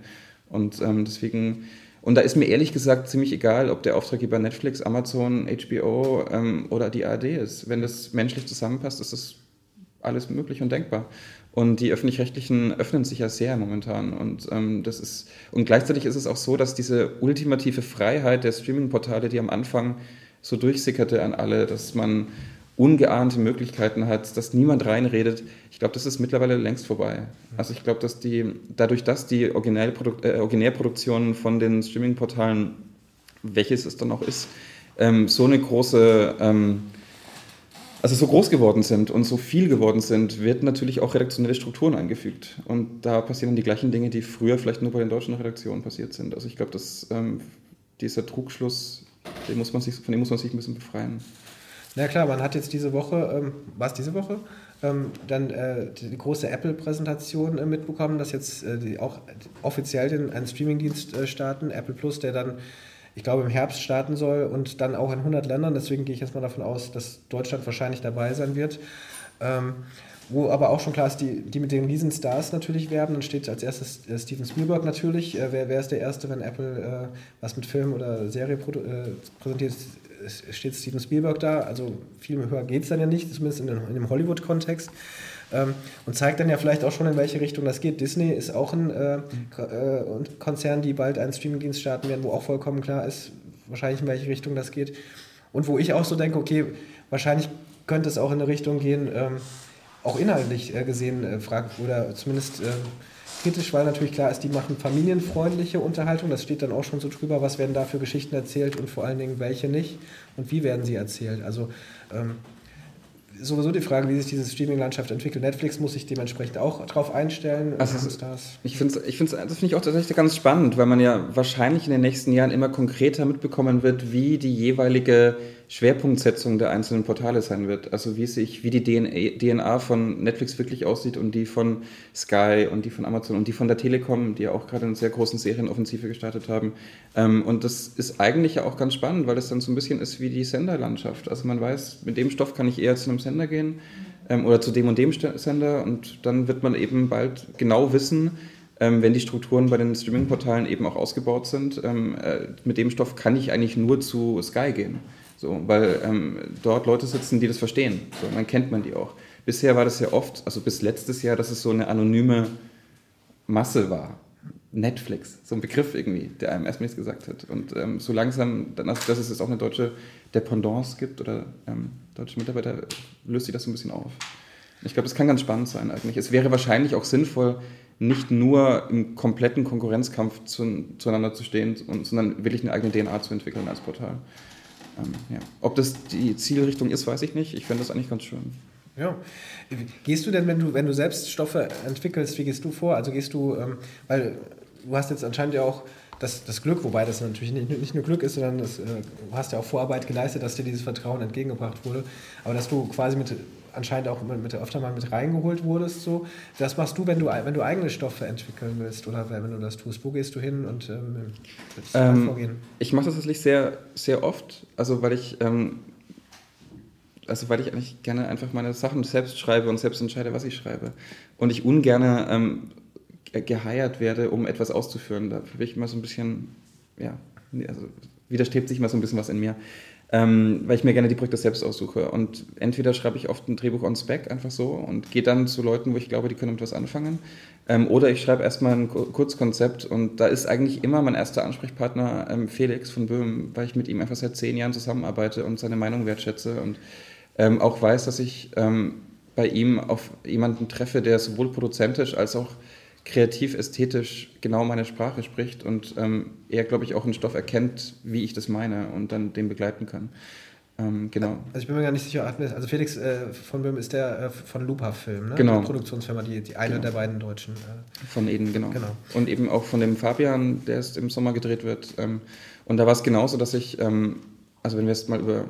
Und ähm, deswegen, und da ist mir ehrlich gesagt ziemlich egal, ob der Auftraggeber Netflix, Amazon, HBO ähm, oder die ARD ist. Wenn das menschlich zusammenpasst, ist das alles möglich und denkbar. Und die öffentlich-rechtlichen öffnen sich ja sehr momentan. Und ähm, das ist und gleichzeitig ist es auch so, dass diese ultimative Freiheit der Streaming-Portale, die am Anfang so durchsickerte an alle, dass man ungeahnte Möglichkeiten hat, dass niemand reinredet. Ich glaube, das ist mittlerweile längst vorbei. Also ich glaube, dass die, dadurch, dass die Originalprodukt, äh, Originärproduktionen von den Streaming-Portalen, welches es dann auch ist, ähm, so eine große, ähm, also so groß geworden sind und so viel geworden sind, wird natürlich auch redaktionelle Strukturen eingefügt. Und da passieren dann die gleichen Dinge, die früher vielleicht nur bei den deutschen Redaktionen passiert sind. Also ich glaube, dass ähm, dieser Trugschluss, den muss man sich, von dem muss man sich ein bisschen befreien. Na klar, man hat jetzt diese Woche, ähm, war es diese Woche, ähm, dann äh, die große Apple-Präsentation äh, mitbekommen, dass jetzt äh, die auch offiziell den, einen Streamingdienst äh, starten, Apple Plus, der dann, ich glaube, im Herbst starten soll und dann auch in 100 Ländern. Deswegen gehe ich jetzt mal davon aus, dass Deutschland wahrscheinlich dabei sein wird. Ähm, wo aber auch schon klar ist, die, die mit den Riesenstars natürlich werben. Dann steht als erstes äh, Steven Spielberg natürlich. Äh, wer, wer ist der Erste, wenn Apple äh, was mit Film oder Serie äh, präsentiert? steht Steven Spielberg da, also viel höher geht es dann ja nicht, zumindest in, in dem Hollywood-Kontext. Ähm, und zeigt dann ja vielleicht auch schon, in welche Richtung das geht. Disney ist auch ein äh, äh, Konzern, die bald einen Streamingdienst starten werden, wo auch vollkommen klar ist, wahrscheinlich in welche Richtung das geht. Und wo ich auch so denke, okay, wahrscheinlich könnte es auch in eine Richtung gehen, ähm, auch inhaltlich äh, gesehen, äh, oder zumindest ähm, kritisch, weil natürlich klar ist, die machen familienfreundliche Unterhaltung. Das steht dann auch schon so drüber, was werden da für Geschichten erzählt und vor allen Dingen welche nicht und wie werden sie erzählt. Also ähm, sowieso die Frage, wie sich diese Streaming-Landschaft entwickelt. Netflix muss sich dementsprechend auch darauf einstellen. Also das ich finde ich find's, das finde ich auch tatsächlich ganz spannend, weil man ja wahrscheinlich in den nächsten Jahren immer konkreter mitbekommen wird, wie die jeweilige Schwerpunktsetzung der einzelnen Portale sein wird. Also wie sich, wie die DNA von Netflix wirklich aussieht und die von Sky und die von Amazon und die von der Telekom, die ja auch gerade eine sehr großen Serienoffensive gestartet haben. Ähm, und das ist eigentlich ja auch ganz spannend, weil das dann so ein bisschen ist wie die Senderlandschaft. Also man weiß, mit dem Stoff kann ich eher zu einem Sender gehen ähm, oder zu dem und dem Sender und dann wird man eben bald genau wissen, ähm, wenn die Strukturen bei den Streaming-Portalen eben auch ausgebaut sind, äh, mit dem Stoff kann ich eigentlich nur zu Sky gehen. So, weil ähm, dort Leute sitzen, die das verstehen. So, dann kennt man die auch. Bisher war das ja oft, also bis letztes Jahr, dass es so eine anonyme Masse war, Netflix, so ein Begriff irgendwie, der einem erstmal nichts gesagt hat. Und ähm, so langsam, dann, also, dass es jetzt auch eine deutsche Dependance gibt oder ähm, deutsche Mitarbeiter, löst sich das so ein bisschen auf. Ich glaube, das kann ganz spannend sein eigentlich. Es wäre wahrscheinlich auch sinnvoll, nicht nur im kompletten Konkurrenzkampf zu, zueinander zu stehen, und, sondern wirklich eine eigene DNA zu entwickeln als Portal. Ähm, ja. Ob das die Zielrichtung ist, weiß ich nicht. Ich finde das eigentlich ganz schön. Ja. Gehst du denn, wenn du, wenn du selbst Stoffe entwickelst, wie gehst du vor? Also gehst du, ähm, weil du hast jetzt anscheinend ja auch das, das Glück, wobei das natürlich nicht, nicht nur Glück ist, sondern das, äh, du hast ja auch Vorarbeit geleistet, dass dir dieses Vertrauen entgegengebracht wurde, aber dass du quasi mit anscheinend auch mit, mit, öfter mal mit reingeholt wurdest. So. Das machst du, wenn du, wenn du eigene Stoffe entwickeln willst oder wenn du das tust. Wo gehst du hin und ähm, ähm, vorgehen? Ich mache das tatsächlich sehr, sehr oft, also weil ich ähm, also weil ich eigentlich gerne einfach meine Sachen selbst schreibe und selbst entscheide, was ich schreibe. Und ich ungerne ähm, geheiert werde, um etwas auszuführen. Da bin ich immer so ein bisschen, ja, also widerstrebt sich immer so ein bisschen was in mir ähm, weil ich mir gerne die Projekte selbst aussuche. Und entweder schreibe ich oft ein Drehbuch on Spec einfach so und gehe dann zu Leuten, wo ich glaube, die können mit was anfangen. Ähm, oder ich schreibe erstmal ein Kurzkonzept und da ist eigentlich immer mein erster Ansprechpartner ähm, Felix von Böhm, weil ich mit ihm einfach seit zehn Jahren zusammenarbeite und seine Meinung wertschätze und ähm, auch weiß, dass ich ähm, bei ihm auf jemanden treffe, der sowohl produzentisch als auch kreativ, ästhetisch genau meine Sprache spricht und ähm, er, glaube ich, auch einen Stoff erkennt, wie ich das meine und dann den begleiten kann. Ähm, genau. Also ich bin mir gar nicht sicher, also Felix äh, von Böhm ist der äh, von Lupa Film, ne? Genau. Die Produktionsfirma, die, die eine genau. der beiden deutschen. Äh von Eden, genau. genau. Und eben auch von dem Fabian, der jetzt im Sommer gedreht wird. Ähm, und da war es genauso, dass ich, ähm, also wenn wir jetzt mal über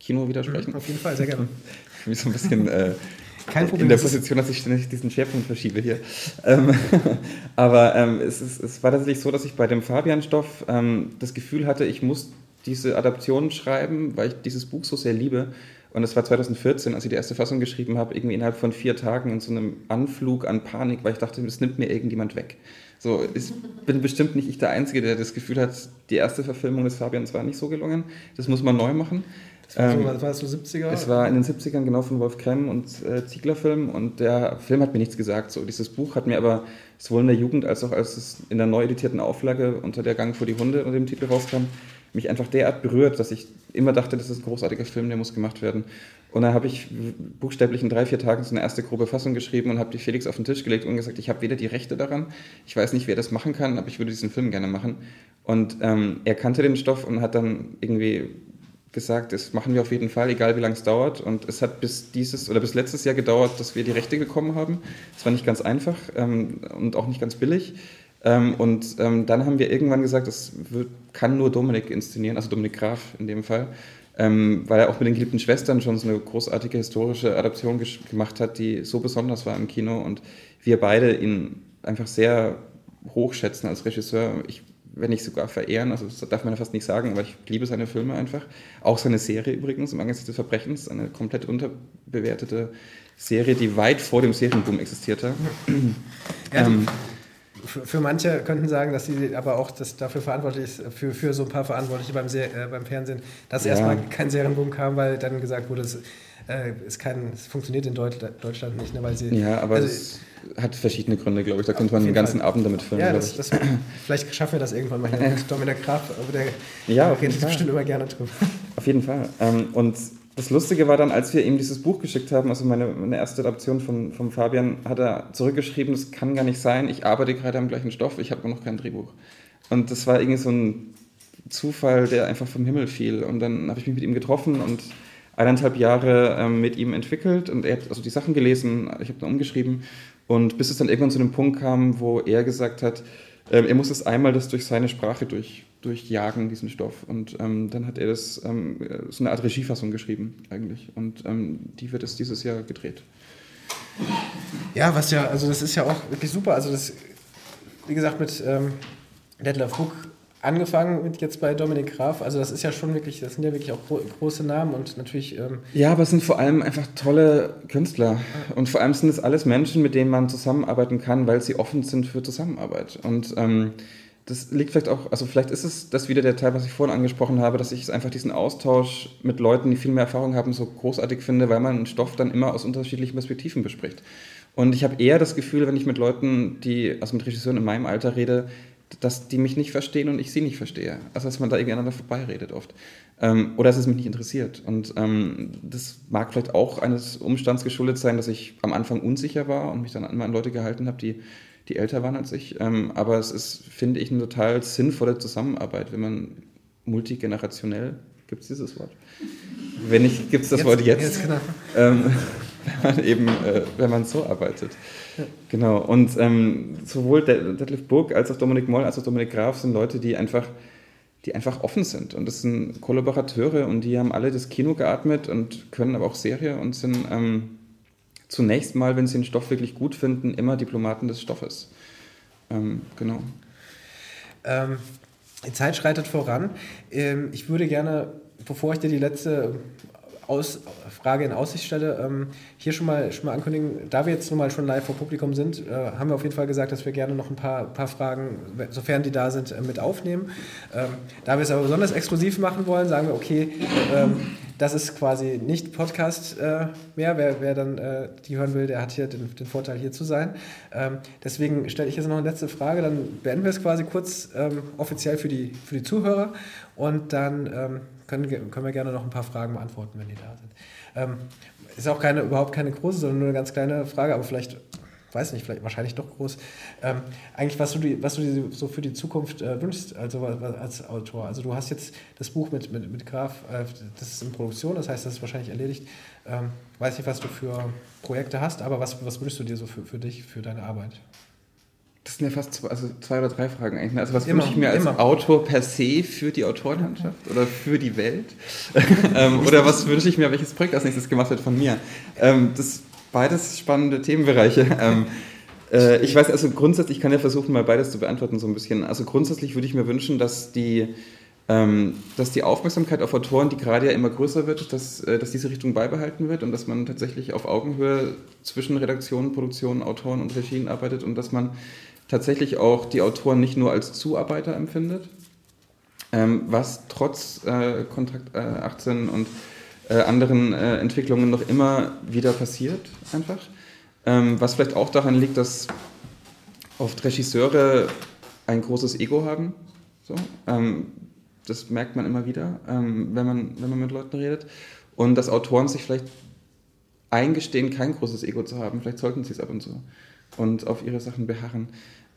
Kino wieder sprechen. Mhm, auf jeden Fall, sehr gerne. Für mich so ein bisschen äh, kein Problem. In der Position, dass ich ständig diesen Schwerpunkt verschiebe hier. Ähm, aber ähm, es, ist, es, war tatsächlich so, dass ich bei dem Fabian-Stoff ähm, das Gefühl hatte, ich muss diese Adaption schreiben, weil ich dieses Buch so sehr liebe. Und es war 2014, als ich die erste Fassung geschrieben habe, irgendwie innerhalb von vier Tagen in so einem Anflug an Panik, weil ich dachte, das nimmt mir irgendjemand weg. So, ich bin bestimmt nicht ich der Einzige, der das Gefühl hat, die erste Verfilmung des Fabians war nicht so gelungen. Das muss man neu machen. Das war, so, ähm, war das so 70er? Es war in den 70ern genau von Wolf Kremm und äh, Ziegler-Film und der Film hat mir nichts gesagt. So, dieses Buch hat mir aber sowohl in der Jugend als auch als es in der neu editierten Auflage unter der Gang vor die Hunde unter dem Titel rauskam, mich einfach derart berührt, dass ich immer dachte, das ist ein großartiger Film, der muss gemacht werden. Und dann habe ich buchstäblich in drei, vier Tagen so eine erste grobe Fassung geschrieben und habe die Felix auf den Tisch gelegt und gesagt, ich habe weder die Rechte daran, ich weiß nicht, wer das machen kann, aber ich würde diesen Film gerne machen. Und ähm, er kannte den Stoff und hat dann irgendwie gesagt, das machen wir auf jeden Fall, egal wie lange es dauert. Und es hat bis dieses oder bis letztes Jahr gedauert, dass wir die Rechte bekommen haben. Es war nicht ganz einfach ähm, und auch nicht ganz billig. Ähm, und ähm, dann haben wir irgendwann gesagt, das wird, kann nur Dominik inszenieren, also Dominik Graf in dem Fall, ähm, weil er auch mit den geliebten Schwestern schon so eine großartige historische Adaption gemacht hat, die so besonders war im Kino und wir beide ihn einfach sehr hochschätzen als Regisseur. Ich wenn nicht sogar verehren, also das darf man ja fast nicht sagen, aber ich liebe seine Filme einfach. Auch seine Serie übrigens, im Angesicht des Verbrechens, eine komplett unterbewertete Serie, die weit vor dem Serienboom existierte. Ja, ähm, für, manche könnten sagen, dass sie aber auch das dafür verantwortlich ist, für, für so ein paar Verantwortliche beim, Se äh, beim Fernsehen, dass ja. erstmal kein Serienboom kam, weil dann gesagt wurde, es, äh, es, kann, es funktioniert in Deutschland nicht, ne, weil sie. Ja, aber also, es hat verschiedene Gründe, glaube ich. Da könnte man einen ganzen Fall. Abend damit füllen. Ja, das, das, vielleicht schaffen wir das irgendwann mal hier mit Dominik Graf. Aber der ja, redet bestimmt immer gerne drüber. Auf jeden Fall. Ähm, und das Lustige war dann, als wir ihm dieses Buch geschickt haben, also meine, meine erste Adaption von, von Fabian, hat er zurückgeschrieben, das kann gar nicht sein, ich arbeite gerade am gleichen Stoff, ich habe noch kein Drehbuch. Und das war irgendwie so ein Zufall, der einfach vom Himmel fiel. Und dann habe ich mich mit ihm getroffen und eineinhalb Jahre ähm, mit ihm entwickelt und er hat also die Sachen gelesen, ich habe dann umgeschrieben und bis es dann irgendwann zu einem Punkt kam, wo er gesagt hat, ähm, er muss es einmal das durch seine Sprache durch, durchjagen, diesen Stoff. Und ähm, dann hat er das ähm, so eine Art Regiefassung geschrieben eigentlich. Und ähm, die wird es dieses Jahr gedreht. Ja, was ja, also das ist ja auch wirklich super. Also das, wie gesagt, mit ähm, Detlef Book angefangen mit jetzt bei Dominik Graf. Also das ist ja schon wirklich, das sind ja wirklich auch gro große Namen und natürlich. Ähm ja, aber es sind vor allem einfach tolle Künstler. Und vor allem sind es alles Menschen, mit denen man zusammenarbeiten kann, weil sie offen sind für Zusammenarbeit. Und ähm, das liegt vielleicht auch, also vielleicht ist es das wieder der Teil, was ich vorhin angesprochen habe, dass ich einfach diesen Austausch mit Leuten, die viel mehr Erfahrung haben, so großartig finde, weil man einen Stoff dann immer aus unterschiedlichen Perspektiven bespricht. Und ich habe eher das Gefühl, wenn ich mit Leuten, die, also mit Regisseuren in meinem Alter rede, dass die mich nicht verstehen und ich sie nicht verstehe. Also dass man da irgendwie aneinander vorbeiredet oft. Ähm, oder dass es mich nicht interessiert. Und ähm, das mag vielleicht auch eines Umstands geschuldet sein, dass ich am Anfang unsicher war und mich dann immer an Leute gehalten habe, die, die älter waren als ich. Ähm, aber es ist, finde ich, eine total sinnvolle Zusammenarbeit, wenn man multigenerationell, gibt es dieses Wort? Wenn nicht, gibt es das jetzt, Wort jetzt. jetzt genau. ähm, wenn man eben, äh, wenn man so arbeitet. Genau. Und ähm, sowohl Detlef Burg als auch Dominik Moll als auch Dominik Graf sind Leute, die einfach, die einfach offen sind. Und das sind Kollaborateure und die haben alle das Kino geatmet und können aber auch Serie und sind ähm, zunächst mal, wenn sie den Stoff wirklich gut finden, immer Diplomaten des Stoffes. Ähm, genau. Ähm, die Zeit schreitet voran. Ähm, ich würde gerne, bevor ich dir die letzte aus, Frage in Aussicht stelle, ähm, hier schon mal, schon mal ankündigen, da wir jetzt nun mal schon live vor Publikum sind, äh, haben wir auf jeden Fall gesagt, dass wir gerne noch ein paar, paar Fragen, sofern die da sind, äh, mit aufnehmen. Ähm, da wir es aber besonders exklusiv machen wollen, sagen wir, okay, ähm, das ist quasi nicht Podcast äh, mehr. Wer, wer dann äh, die hören will, der hat hier den, den Vorteil, hier zu sein. Ähm, deswegen stelle ich jetzt noch eine letzte Frage, dann beenden wir es quasi kurz ähm, offiziell für die, für die Zuhörer und dann ähm, können, können wir gerne noch ein paar Fragen beantworten, wenn die da sind. Ähm, ist auch keine, überhaupt keine große, sondern nur eine ganz kleine Frage, aber vielleicht, weiß nicht, vielleicht wahrscheinlich doch groß. Ähm, eigentlich, was du, die, was du dir so für die Zukunft äh, wünschst, also als Autor. Also du hast jetzt das Buch mit, mit, mit Graf, äh, das ist in Produktion, das heißt, das ist wahrscheinlich erledigt. Ähm, weiß nicht, was du für Projekte hast, aber was, was wünschst du dir so für, für dich, für deine Arbeit? Das sind ja fast zwei, also zwei oder drei Fragen eigentlich. Ne? Also was immer, wünsche ich mir als immer. Autor per se für die Autorenlandschaft oder für die Welt? ähm, oder was wünsche ich mir, welches Projekt als nächstes gemacht wird von mir? Ähm, das beides spannende Themenbereiche. Ähm, äh, ich weiß, also grundsätzlich, ich kann ja versuchen, mal beides zu beantworten so ein bisschen. Also grundsätzlich würde ich mir wünschen, dass die dass die Aufmerksamkeit auf Autoren, die gerade ja immer größer wird, dass, äh, dass diese Richtung beibehalten wird und dass man tatsächlich auf Augenhöhe zwischen Redaktion, Produktion, Autoren und Regien arbeitet und dass man tatsächlich auch die Autoren nicht nur als Zuarbeiter empfindet, ähm, was trotz äh, Kontrakt äh, 18 und äh, anderen äh, Entwicklungen noch immer wieder passiert, einfach. Ähm, was vielleicht auch daran liegt, dass oft Regisseure ein großes Ego haben. So. Ähm, das merkt man immer wieder, ähm, wenn, man, wenn man mit Leuten redet. Und dass Autoren sich vielleicht eingestehen, kein großes Ego zu haben. Vielleicht sollten sie es ab und zu. Und auf ihre Sachen beharren.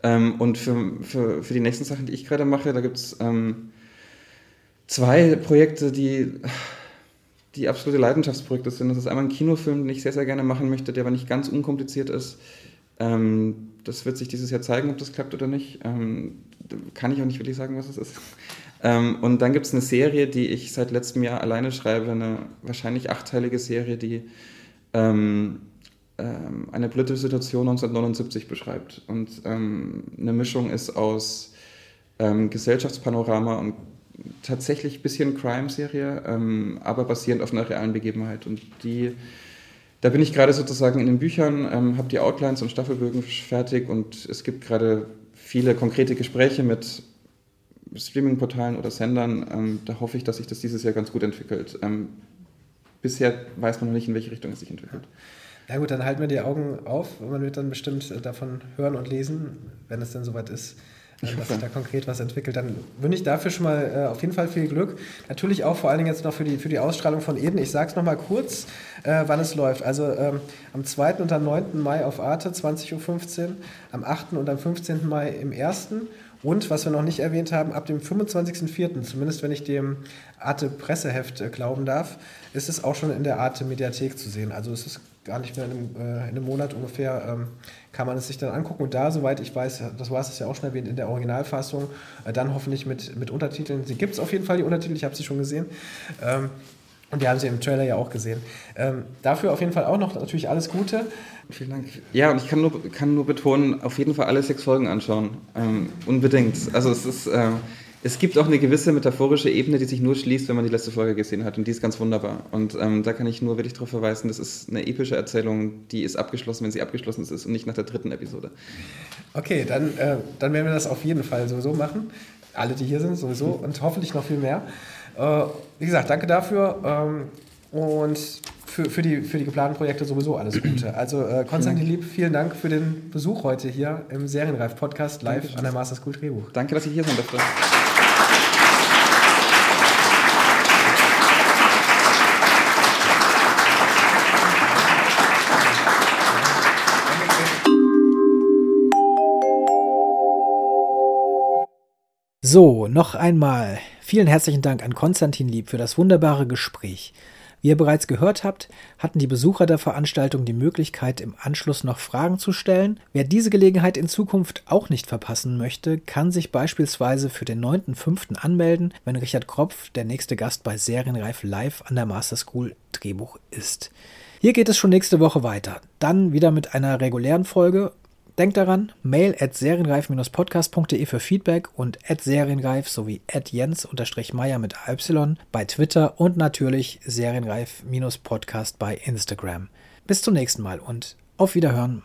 Ähm, und für, für, für die nächsten Sachen, die ich gerade mache, da gibt es ähm, zwei Projekte, die, die absolute Leidenschaftsprojekte sind. Das ist einmal ein Kinofilm, den ich sehr, sehr gerne machen möchte, der aber nicht ganz unkompliziert ist. Ähm, das wird sich dieses Jahr zeigen, ob das klappt oder nicht. Ähm, kann ich auch nicht wirklich sagen, was es ist. Ähm, und dann gibt es eine Serie, die ich seit letztem Jahr alleine schreibe, eine wahrscheinlich achteilige Serie, die ähm, ähm, eine politische Situation 1979 beschreibt. Und ähm, eine Mischung ist aus ähm, Gesellschaftspanorama und tatsächlich ein bisschen Crime-Serie, ähm, aber basierend auf einer realen Begebenheit. Und die, da bin ich gerade sozusagen in den Büchern, ähm, habe die Outlines und Staffelbögen fertig und es gibt gerade viele konkrete Gespräche mit Streaming-Portalen oder Sendern. Ähm, da hoffe ich, dass sich das dieses Jahr ganz gut entwickelt. bisher weiß man noch nicht, in welche Richtung es sich entwickelt. Ja gut, dann halten wir die Augen auf. Man wird dann bestimmt äh, davon hören und lesen, wenn es denn soweit ist, äh, dass sich da konkret was entwickelt. Dann wünsche ich dafür schon mal äh, auf jeden Fall viel Glück. Natürlich auch vor allen Dingen jetzt noch für die, für die Ausstrahlung von Eden. Ich sage es nochmal kurz, äh, wann es läuft. Also ähm, am 2. und am 9. Mai auf Arte, 20.15 Uhr, am 8. und am 15. Mai im 1. Und was wir noch nicht erwähnt haben, ab dem 25.04., zumindest wenn ich dem Arte Presseheft äh, glauben darf, ist es auch schon in der Arte Mediathek zu sehen. Also es ist gar nicht mehr in einem, äh, in einem Monat ungefähr, ähm, kann man es sich dann angucken. Und da, soweit ich weiß, das war es ja auch schon erwähnt, in der Originalfassung, äh, dann hoffentlich mit, mit Untertiteln. Sie gibt es auf jeden Fall, die Untertitel, ich habe sie schon gesehen. Ähm, und wir haben sie im Trailer ja auch gesehen. Ähm, dafür auf jeden Fall auch noch natürlich alles Gute. Vielen Dank. Ja, und ich kann nur, kann nur betonen, auf jeden Fall alle sechs Folgen anschauen. Ähm, unbedingt. Also es ist... Es gibt auch eine gewisse metaphorische Ebene, die sich nur schließt, wenn man die letzte Folge gesehen hat. Und die ist ganz wunderbar. Und ähm, da kann ich nur wirklich darauf verweisen, das ist eine epische Erzählung, die ist abgeschlossen, wenn sie abgeschlossen ist und nicht nach der dritten Episode. Okay, dann, äh, dann werden wir das auf jeden Fall sowieso machen. Alle, die hier sind, sowieso. Und hoffentlich noch viel mehr. Äh, wie gesagt, danke dafür. Ähm, und für, für, die, für die geplanten Projekte sowieso alles Gute. Also äh, Konstantin Lieb, vielen Dank für den Besuch heute hier im Serienreif-Podcast live Dankeschön. an der Master School Drehbuch. Danke, dass ich hier sein durfte. So, noch einmal vielen herzlichen Dank an Konstantin Lieb für das wunderbare Gespräch. Wie ihr bereits gehört habt, hatten die Besucher der Veranstaltung die Möglichkeit, im Anschluss noch Fragen zu stellen. Wer diese Gelegenheit in Zukunft auch nicht verpassen möchte, kann sich beispielsweise für den 9.5. anmelden, wenn Richard Kropf der nächste Gast bei Serienreif Live an der Master School Drehbuch ist. Hier geht es schon nächste Woche weiter. Dann wieder mit einer regulären Folge Denkt daran, mail at serienreif-podcast.de für Feedback und at serienreif sowie at jens-meier mit AY bei Twitter und natürlich serienreif-podcast bei Instagram. Bis zum nächsten Mal und auf Wiederhören.